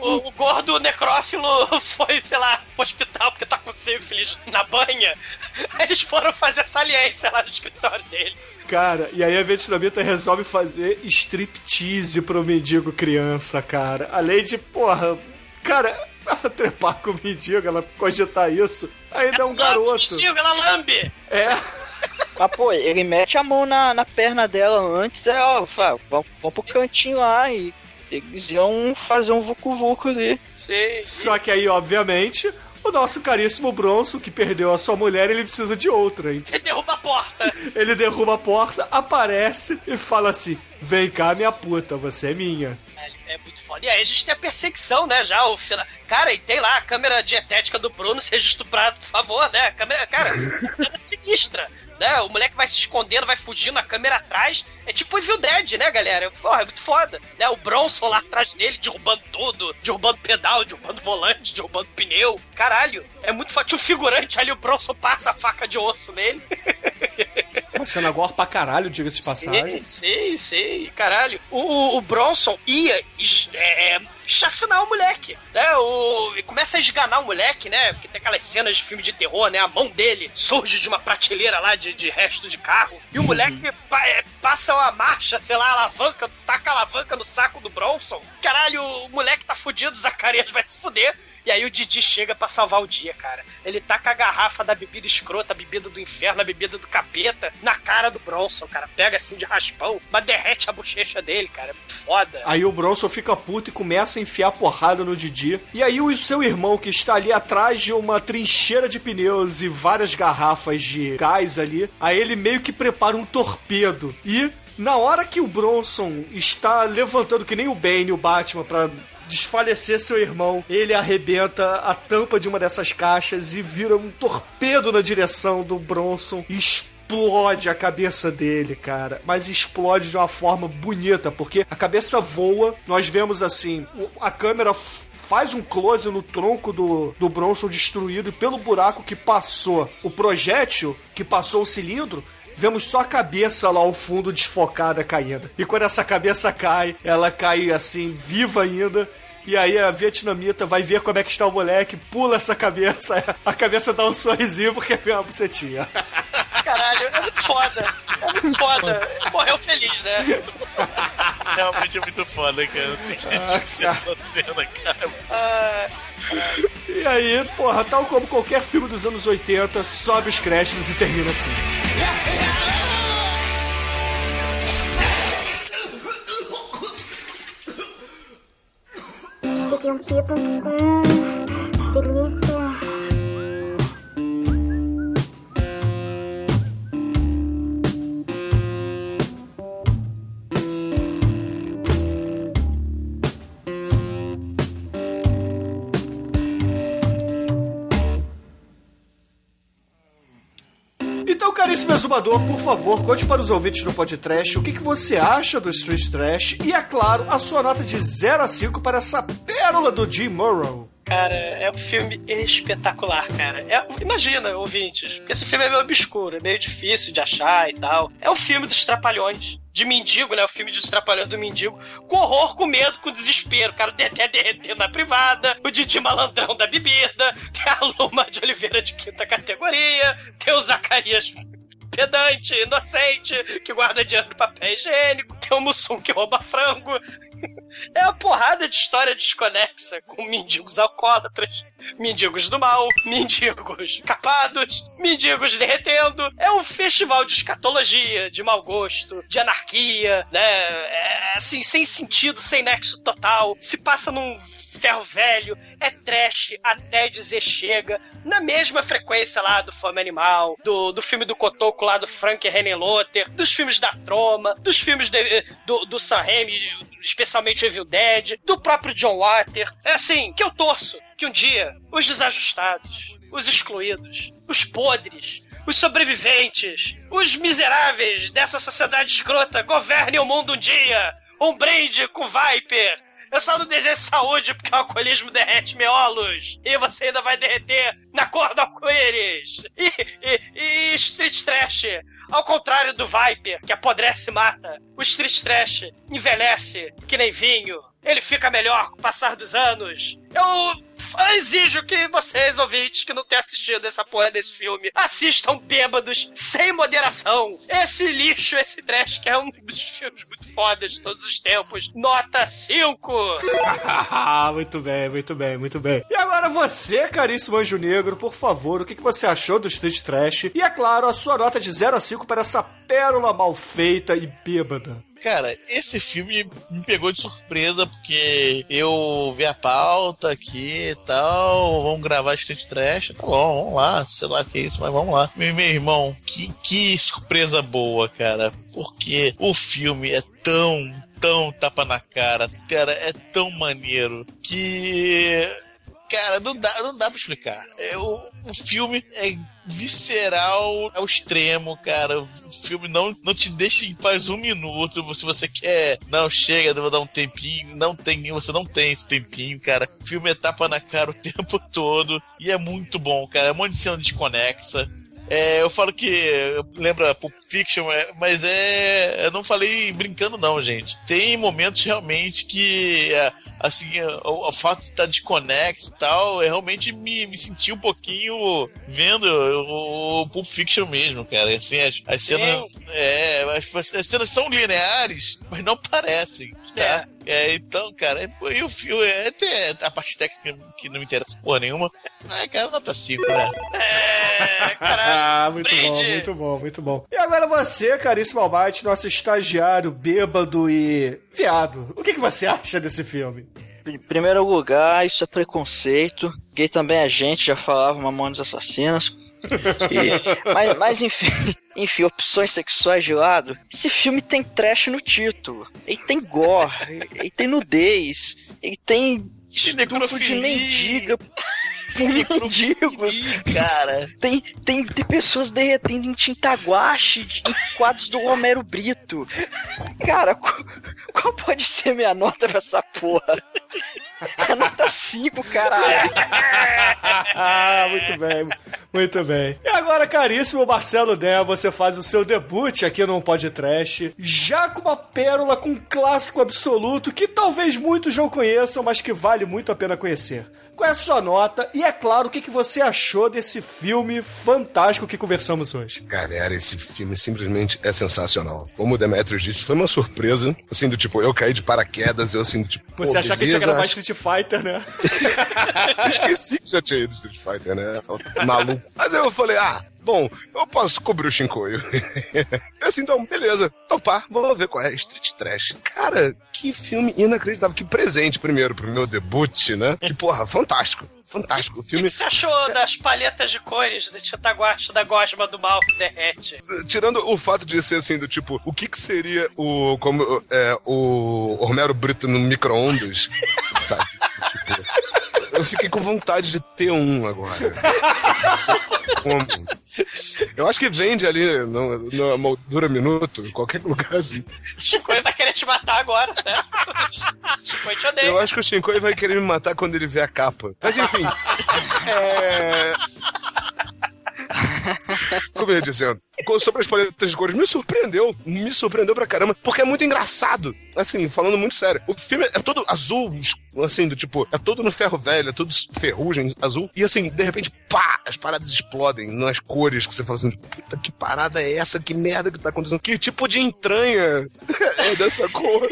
o- o gordo necrófilo foi, sei lá, pro hospital porque tá com sífilis na banha. Aí eles foram fazer essa aliança lá no escritório dele. Cara, e aí a vietnamita resolve fazer striptease pro mendigo criança, cara. Além de, porra, cara, ela trepar com o mendigo, ela cogitar isso, ainda é um garoto. Mendigo, ela lambe! É. Mas, pô, ele mete a mão na, na perna dela antes, é, ó, fala, vamos, vamos pro cantinho lá e eles iam fazer um vucu-vucu ali. Sim. Só que aí, obviamente, o nosso caríssimo Bronson, que perdeu a sua mulher, ele precisa de outra, hein? Ele derruba a porta. Ele derruba a porta, aparece e fala assim: Vem cá, minha puta, você é minha. Foda. E aí a gente tem a perseguição, né? Já o final. Cara, e tem lá a câmera dietética do Bruno seja estuprado, por favor, né? A câmera, cara, cena sinistra. Né? O moleque vai se escondendo, vai fugindo, a câmera atrás. É tipo Evil Dead, né, galera? Porra, é muito foda. Né? O Bronson lá atrás dele, derrubando tudo, derrubando pedal, derrubando volante, derrubando pneu. Caralho, é muito foda. Tinha um figurante ali, o Bronson passa a faca de osso nele. Uma cena agora pra caralho, diga-se de passagem. Sei, sei, sei. Caralho. O, o, Bronson ia é, é, chacinar o moleque, né? O, e começa a esganar o moleque, né? Porque tem aquelas cenas de filme de terror, né? A mão dele surge de uma prateleira lá de, de resto de carro. E o moleque pa- é, passa uma marcha, sei lá, alavanca, taca a alavanca no saco do Bronson. Caralho, o moleque tá fudido, o Zacarias vai se fuder. E aí o Didi chega pra salvar o dia, cara. Ele taca a garrafa da bebida escrota, a bebida do inferno, a bebida do capeta, na cara do Bronson, cara. Pega assim de raspão, mas derrete a bochecha dele, cara. Foda. Aí o Bronson fica puto e começa a enfiar porrada no Didi. E aí o seu irmão, que está ali atrás de uma trincheira de pneus e várias garrafas de gás ali, aí ele meio que prepara um torpedo. E na hora que o Bronson está levantando, que nem o Bane o Batman, pra desfalecer seu irmão, ele arrebenta a tampa de uma dessas caixas e vira um torpedo na direção do Bronson e explode a cabeça dele, cara. Mas explode de uma forma bonita, porque a cabeça voa, nós vemos assim, a câmera faz um close no tronco do, do Bronson destruído e pelo buraco que passou o projétil, que passou o cilindro, Vemos só a cabeça lá ao fundo desfocada caindo. E quando essa cabeça cai, ela cai assim, viva ainda. E aí a vietnamita vai ver como é que está o moleque, pula essa cabeça, a cabeça dá um sorrisinho porque vem uma bucetinha. Caralho, é muito foda. É muito foda. Morreu feliz, né? Realmente é muito foda, cara. Tem que esquecer essa cena, cara. Ah, E aí, porra, tal como qualquer filme dos anos 80, sobe os créditos e termina assim. Peguei um tipo. Hum, delícia. Caríssimo exumador, por favor, conte para os ouvintes do podcast o que, que você acha do Street Trash e, é claro, a sua nota de 0 a 5 para essa pérola do Jim Morrow. Cara, é um filme espetacular, cara. É- imagina, ouvintes, porque esse filme é meio obscuro, é meio difícil de achar e tal. É o filme dos Trapalhões. De mendigo, né? O filme dos Trapalhões do mendigo. Com horror, com medo, com desespero. Cara, o Dedé derretendo na privada. O Didi malandrão da bebida. Tem a Luma de Oliveira de quinta categoria. Tem o Zacarias pedante, inocente, que guarda dinheiro no papel higiênico. Tem o Mussum que rouba frango. É uma porrada de história desconexa com mendigos alcoólatras, mendigos do mal, mendigos capados, mendigos derretendo. É um festival de escatologia, de mau gosto, de anarquia, né? É, assim, sem sentido, sem nexo total. Se passa num ferro velho, é trash até dizer chega, na mesma frequência lá do Fome Animal, do, do filme do Cotoco lá do Frank Henenlotter, dos filmes da Troma, dos filmes de- do, do Sam Raimi, especialmente Evil Dead, do próprio John Water. É assim, que eu torço que um dia os desajustados, os excluídos, os podres, os sobreviventes, os miseráveis dessa sociedade escrota governem o mundo um dia. Um brinde com Viper. Eu só não desejo saúde porque o alcoolismo derrete miolos. E você ainda vai derreter na cor do arco-íris. E, e, e Street Trash. Ao contrário do Viper, que apodrece e mata, o Street Trash envelhece que nem vinho. Ele fica melhor com o passar dos anos. Eu exijo que vocês, ouvintes, que não têm assistido essa porra desse filme, assistam bêbados, sem moderação. Esse lixo, esse trash, que é um dos filmes muito fodas de todos os tempos. Nota 5! Ah, muito bem, muito bem, muito bem. E agora você, caríssimo Anjo Negro, por favor, o que você achou do Street Trash? E é claro, a sua nota de 0 a 5 para essa pérola mal feita e bêbada. Cara, esse filme me pegou de surpresa porque eu vi a pauta aqui e tal, vamos gravar Street Trash, tá bom, vamos lá, sei lá que é isso, mas vamos lá. Meu, meu irmão, que, que surpresa boa, cara, porque o filme é tão, tão tapa na cara, cara, é tão maneiro que. Cara, não dá, não dá pra explicar. É, o, o filme é visceral ao extremo, cara. O filme não, não te deixa em paz um minuto. Se você quer, não, chega, vou dar um tempinho. Não tem, você não tem esse tempinho, cara. O filme é tapa na cara o tempo todo. E é muito bom, cara. É um monte de cena desconexa. É, eu falo que lembra Pulp Fiction, é, mas é. Eu não falei brincando, não, gente. Tem momentos realmente que. É, Assim, o, o fato de estar desconexo e tal, eu realmente me, me senti um pouquinho vendo o, o Pulp Fiction mesmo, cara. Assim, as, as cenas. É, as, as cenas são lineares, mas não parecem, tá? É, então, cara, é- e o filme é até a parte técnica que não me interessa porra nenhuma. Ah, cara, nota 5, né? Ah, muito bom, brinde. muito bom, muito bom. E agora você, caríssimo Almighty, nosso estagiário bêbado e viado. O que, que você acha desse filme? Em primeiro lugar, isso é preconceito. Gay também é gente, já falava Mamonas Assassinas. E- mas, mas enfim, enfim, opções sexuais de lado. Esse filme tem trash no título. Ele tem gore, ele tem nudez, ele tem estupro de mendiga. Mendigos. cara. Tem, tem, tem pessoas derretendo em tinta guache de- em quadros do Romero Brito. Cara, qual, qual pode ser minha nota pra essa porra? É nota 5, caralho. Ah, muito bem, muito bem. E agora, caríssimo Marcelo Dé, você faz o seu debut aqui no Podcast, já com uma pérola com um clássico absoluto que talvez muitos não conheçam, mas que vale muito a pena conhecer. Qual é a sua nota? E é claro, o que que você achou desse filme fantástico que conversamos hoje? Galera, esse filme simplesmente é sensacional. Como o Demetrius disse, foi uma surpresa. Assim, do tipo, eu caí de paraquedas, eu assim, do tipo. Você achar que a gente ia gravar acho- Street Fighter, né? Esqueci que já tinha ido Street Fighter, né? Maluco. Mas eu falei, ah, bom, eu posso cobrir o Shinkoio. Assim, então, beleza. Topar, vamos ver qual é. Street Trash. Cara, que filme inacreditável. Que presente, primeiro, pro meu debut, né? Que, porra, fantástico. Fantástico. O O que filme, você achou das palhetas de cores tinta guache da gosma do mal que derrete? tirando o fato de ser assim, do tipo, o que que seria o, como, é, o Romero Brito no micro-ondas, sabe? Tipo, eu fiquei com vontade de ter um agora. Não sei Como? Eu acho que vende ali no, no Moldura Minuto, em qualquer lugar assim. Chico vai querer te matar agora, né? Chico te odeia. Eu acho que o Shinkoi vai querer me matar quando ele ver a capa. Mas enfim. é... Como eu ia dizendo, sobre as paletas de cores, me surpreendeu. Me surpreendeu pra caramba, porque é muito engraçado. Assim, falando muito sério. O filme é todo azul, assim, do tipo, é todo no ferro velho, é todo ferrugem azul. E assim, de repente, pá, as paradas explodem nas cores que você fala assim, puta, que parada é essa? Que merda que tá acontecendo? Que tipo de entranha é dessa cor?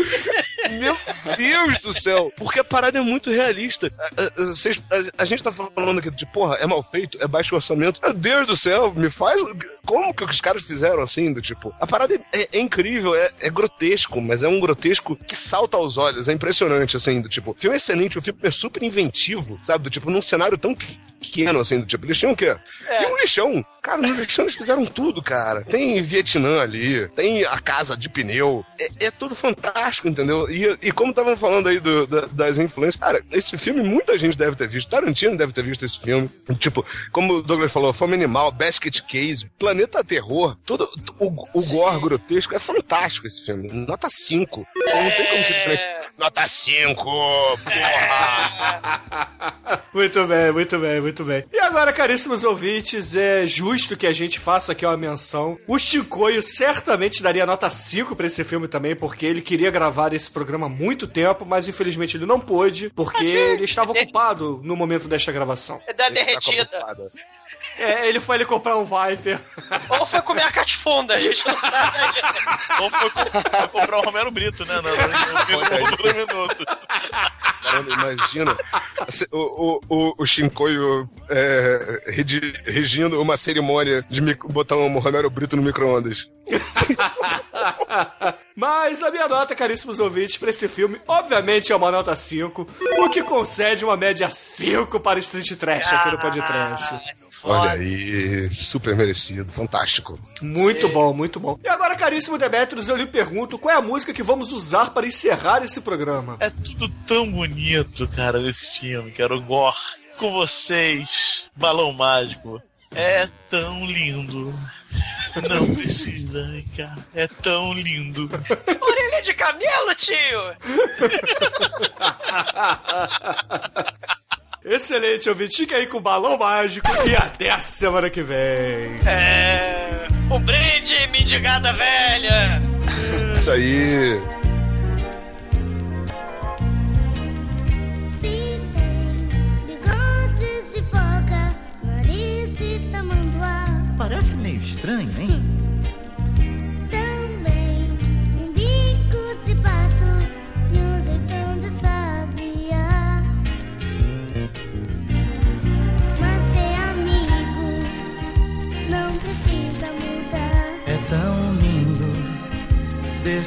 Meu Deus do céu! Porque a parada é muito realista. A, a- a- a gente tá falando aqui de, porra, é mal feito, é baixo orçamento. Meu Deus do céu, me faz. Como que os caras fizeram assim? Do tipo, a parada é, é incrível, é, é grotesco, mas é um grotesco que salta aos olhos. É impressionante, assim, do tipo, o filme é excelente, o filme é super inventivo, sabe? Do tipo, num cenário tão pequeno, assim, do tipo, eles tinham o quê? E um lixão. Cara, no lixão eles fizeram tudo, cara. Tem Vietnã ali, tem a casa de pneu. É, é tudo fantástico, entendeu? E, e como estavam falando aí do- da- das influências, cara, esse filme muita gente deve ter visto. Tarantino deve ter visto esse filme. Tipo, como o Douglas falou, Fome Animal, Basket Case, Planeta Terror, todo o, o gore grotesco. É fantástico esse filme. Nota 5. Não tem como ser diferente. Nota 5, porra! Muito bem, muito bem, muito bem. E agora, caríssimos ouvintes, é justo que a gente faça aqui uma menção. O Chicoio certamente daria nota 5 pra esse filme também, porque ele queria gravar esse programa há muito tempo, mas infelizmente ele não pôde, porque ele estava ocupado no momento desta gravação. É da derretida. É, ele foi ele comprar um Viper. Ou foi comer a catifunda, a gente não sabe. Ou foi co- foi comprar o Romero Brito, né? No, no, no, no, no minuto. Caramba, imagina assim, o, o, o, o Shinkoio é, regindo uma cerimônia de botar um Romero Brito no micro-ondas. Mas a minha nota, caríssimos ouvintes, pra esse filme, obviamente é uma nota 5, o que concede uma média 5 para Street Trash aqui no Podcast. Olha aí, super merecido, fantástico. Muito bom, muito bom. E agora, caríssimo Demetrius, eu lhe pergunto qual é a música que vamos usar para encerrar esse programa? É tudo tão bonito, cara, nesse filme, cara. O Gore com vocês, Balão Mágico. É tão lindo. Não precisa, cara. É tão lindo. Orelha de camelo, tio! Excelente, ouvinte. Fica aí com o balão mágico e até a semana que vem. É. O brinde, mendigada velha! Isso aí. Se tem bigodes de foca, nariz de tamanduá. Parece meio estranho, hein?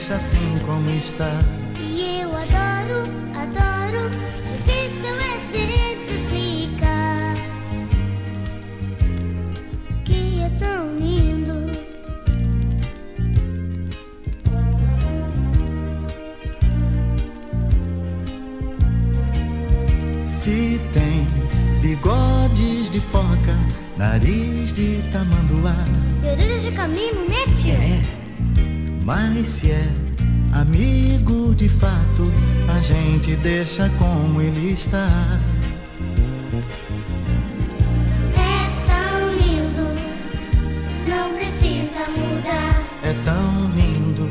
Deixa assim como está. E eu adoro, adoro. Difícil é gente explicar que é tão lindo. Se tem bigodes de foca, nariz de tamanduá. Orelhas de camelo, né, tio? Mas se é amigo de fato, a gente deixa como ele está. É tão lindo, não precisa mudar. É tão lindo,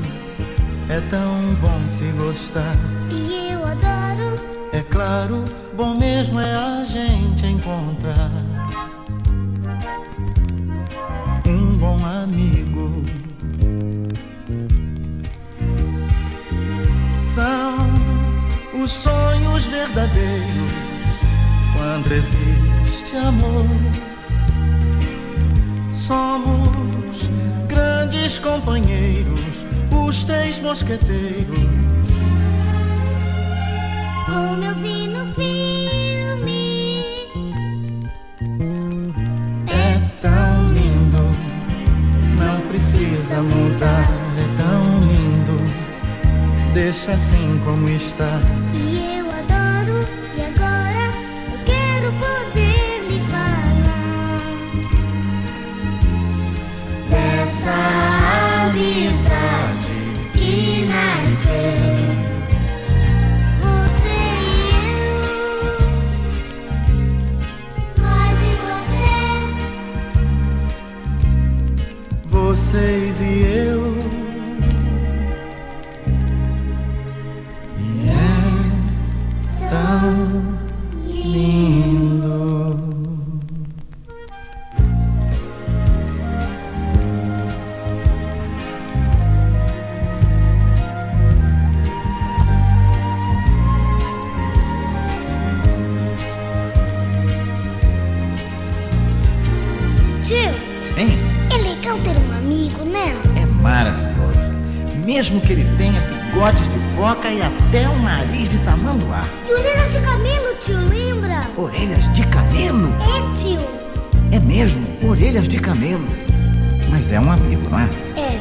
é tão bom se gostar. E eu adoro, É claro, bom mesmo é a três mosqueteiros. E até um nariz de tamanduá. E orelhas de camelo, tio, lembra? Orelhas de camelo? É, tio. É mesmo, orelhas de camelo. Mas é um amigo, não é? É.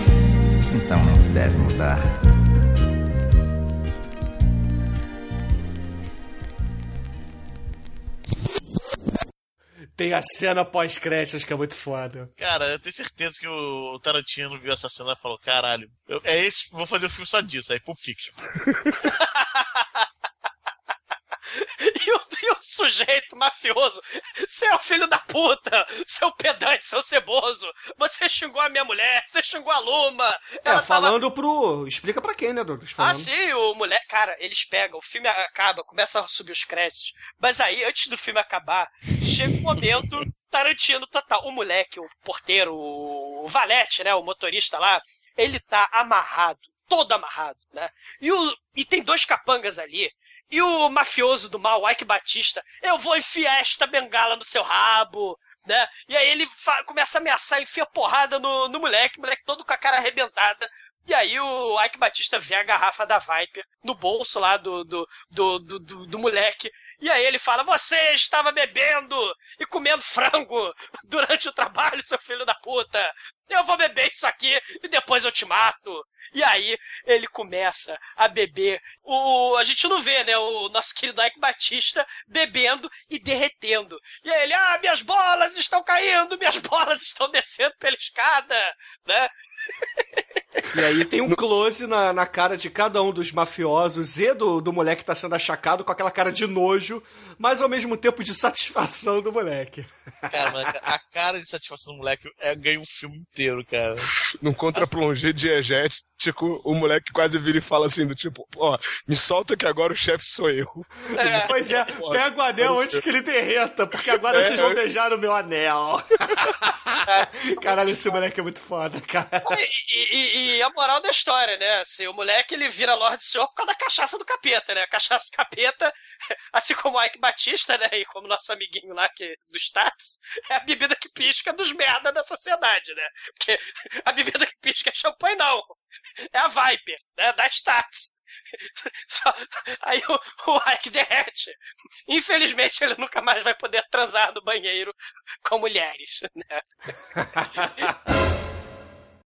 Então não se deve mudar. Tem a cena pós-créditos que é muito foda. Cara, eu tenho certeza que o Tarantino viu essa cena e falou: caralho, eu- é esse, vou fazer um filme só disso. Aí, Pulp Fiction. E o, e o sujeito mafioso, seu filho da puta, seu pedante, seu ceboso, você xingou a minha mulher, você xingou a Luma. É, ela tava- falando pro. Explica pra quem, né, Douglas? Ah, Falando. sim, o moleque. Cara, eles pegam, o filme acaba, começa a subir os créditos. Mas aí, antes do filme acabar, chega um momento Tarantino total. O moleque, o porteiro, o valete, né? O motorista lá, ele tá amarrado, todo amarrado, né? E, o, e tem dois capangas ali. E o mafioso do mal, Ike Batista, eu vou enfiar esta bengala no seu rabo, né? E aí ele começa a ameaçar, enfia porrada no, no moleque, moleque todo com a cara arrebentada. E aí o Ike Batista vê a garrafa da Viper no bolso lá do, do, do, do, do- do moleque. E aí ele fala, você estava bebendo e comendo frango durante o trabalho, seu filho da puta. Eu vou beber isso aqui e depois eu te mato. E aí ele começa a beber. O, a gente não vê, né? O nosso querido Ike Batista bebendo e derretendo. E aí ele, ah, minhas bolas estão caindo, minhas bolas estão descendo pela escada, né? E aí tem um close na, na cara de cada um dos mafiosos e do, do moleque que tá sendo achacado com aquela cara de nojo, mas ao mesmo tempo de satisfação do moleque. Cara, mas a cara de satisfação do moleque é, ganha um filme inteiro, cara. Num contra-plongé diegético, o moleque quase vira e fala assim, do tipo, ó, me solta que agora o chefe sou eu. É, pois é, pega o anel antes que ele derreta, porque agora É, vocês vão beijar o meu anel. Caralho, esse moleque é muito foda, cara. E, e- e a moral da história, né? Assim, o moleque ele vira Lorde Senhor por causa da cachaça do capeta, né? A cachaça do capeta, assim como o Ike Batista, né? E como nosso amiguinho lá que, do Stats, é a bebida que pisca dos merda da sociedade, né? Porque a bebida que pisca é champanhe, não. É a Viper, né? Da Stats. Só- aí o, o Ike derrete. Infelizmente, ele nunca mais vai poder transar no banheiro com mulheres, né?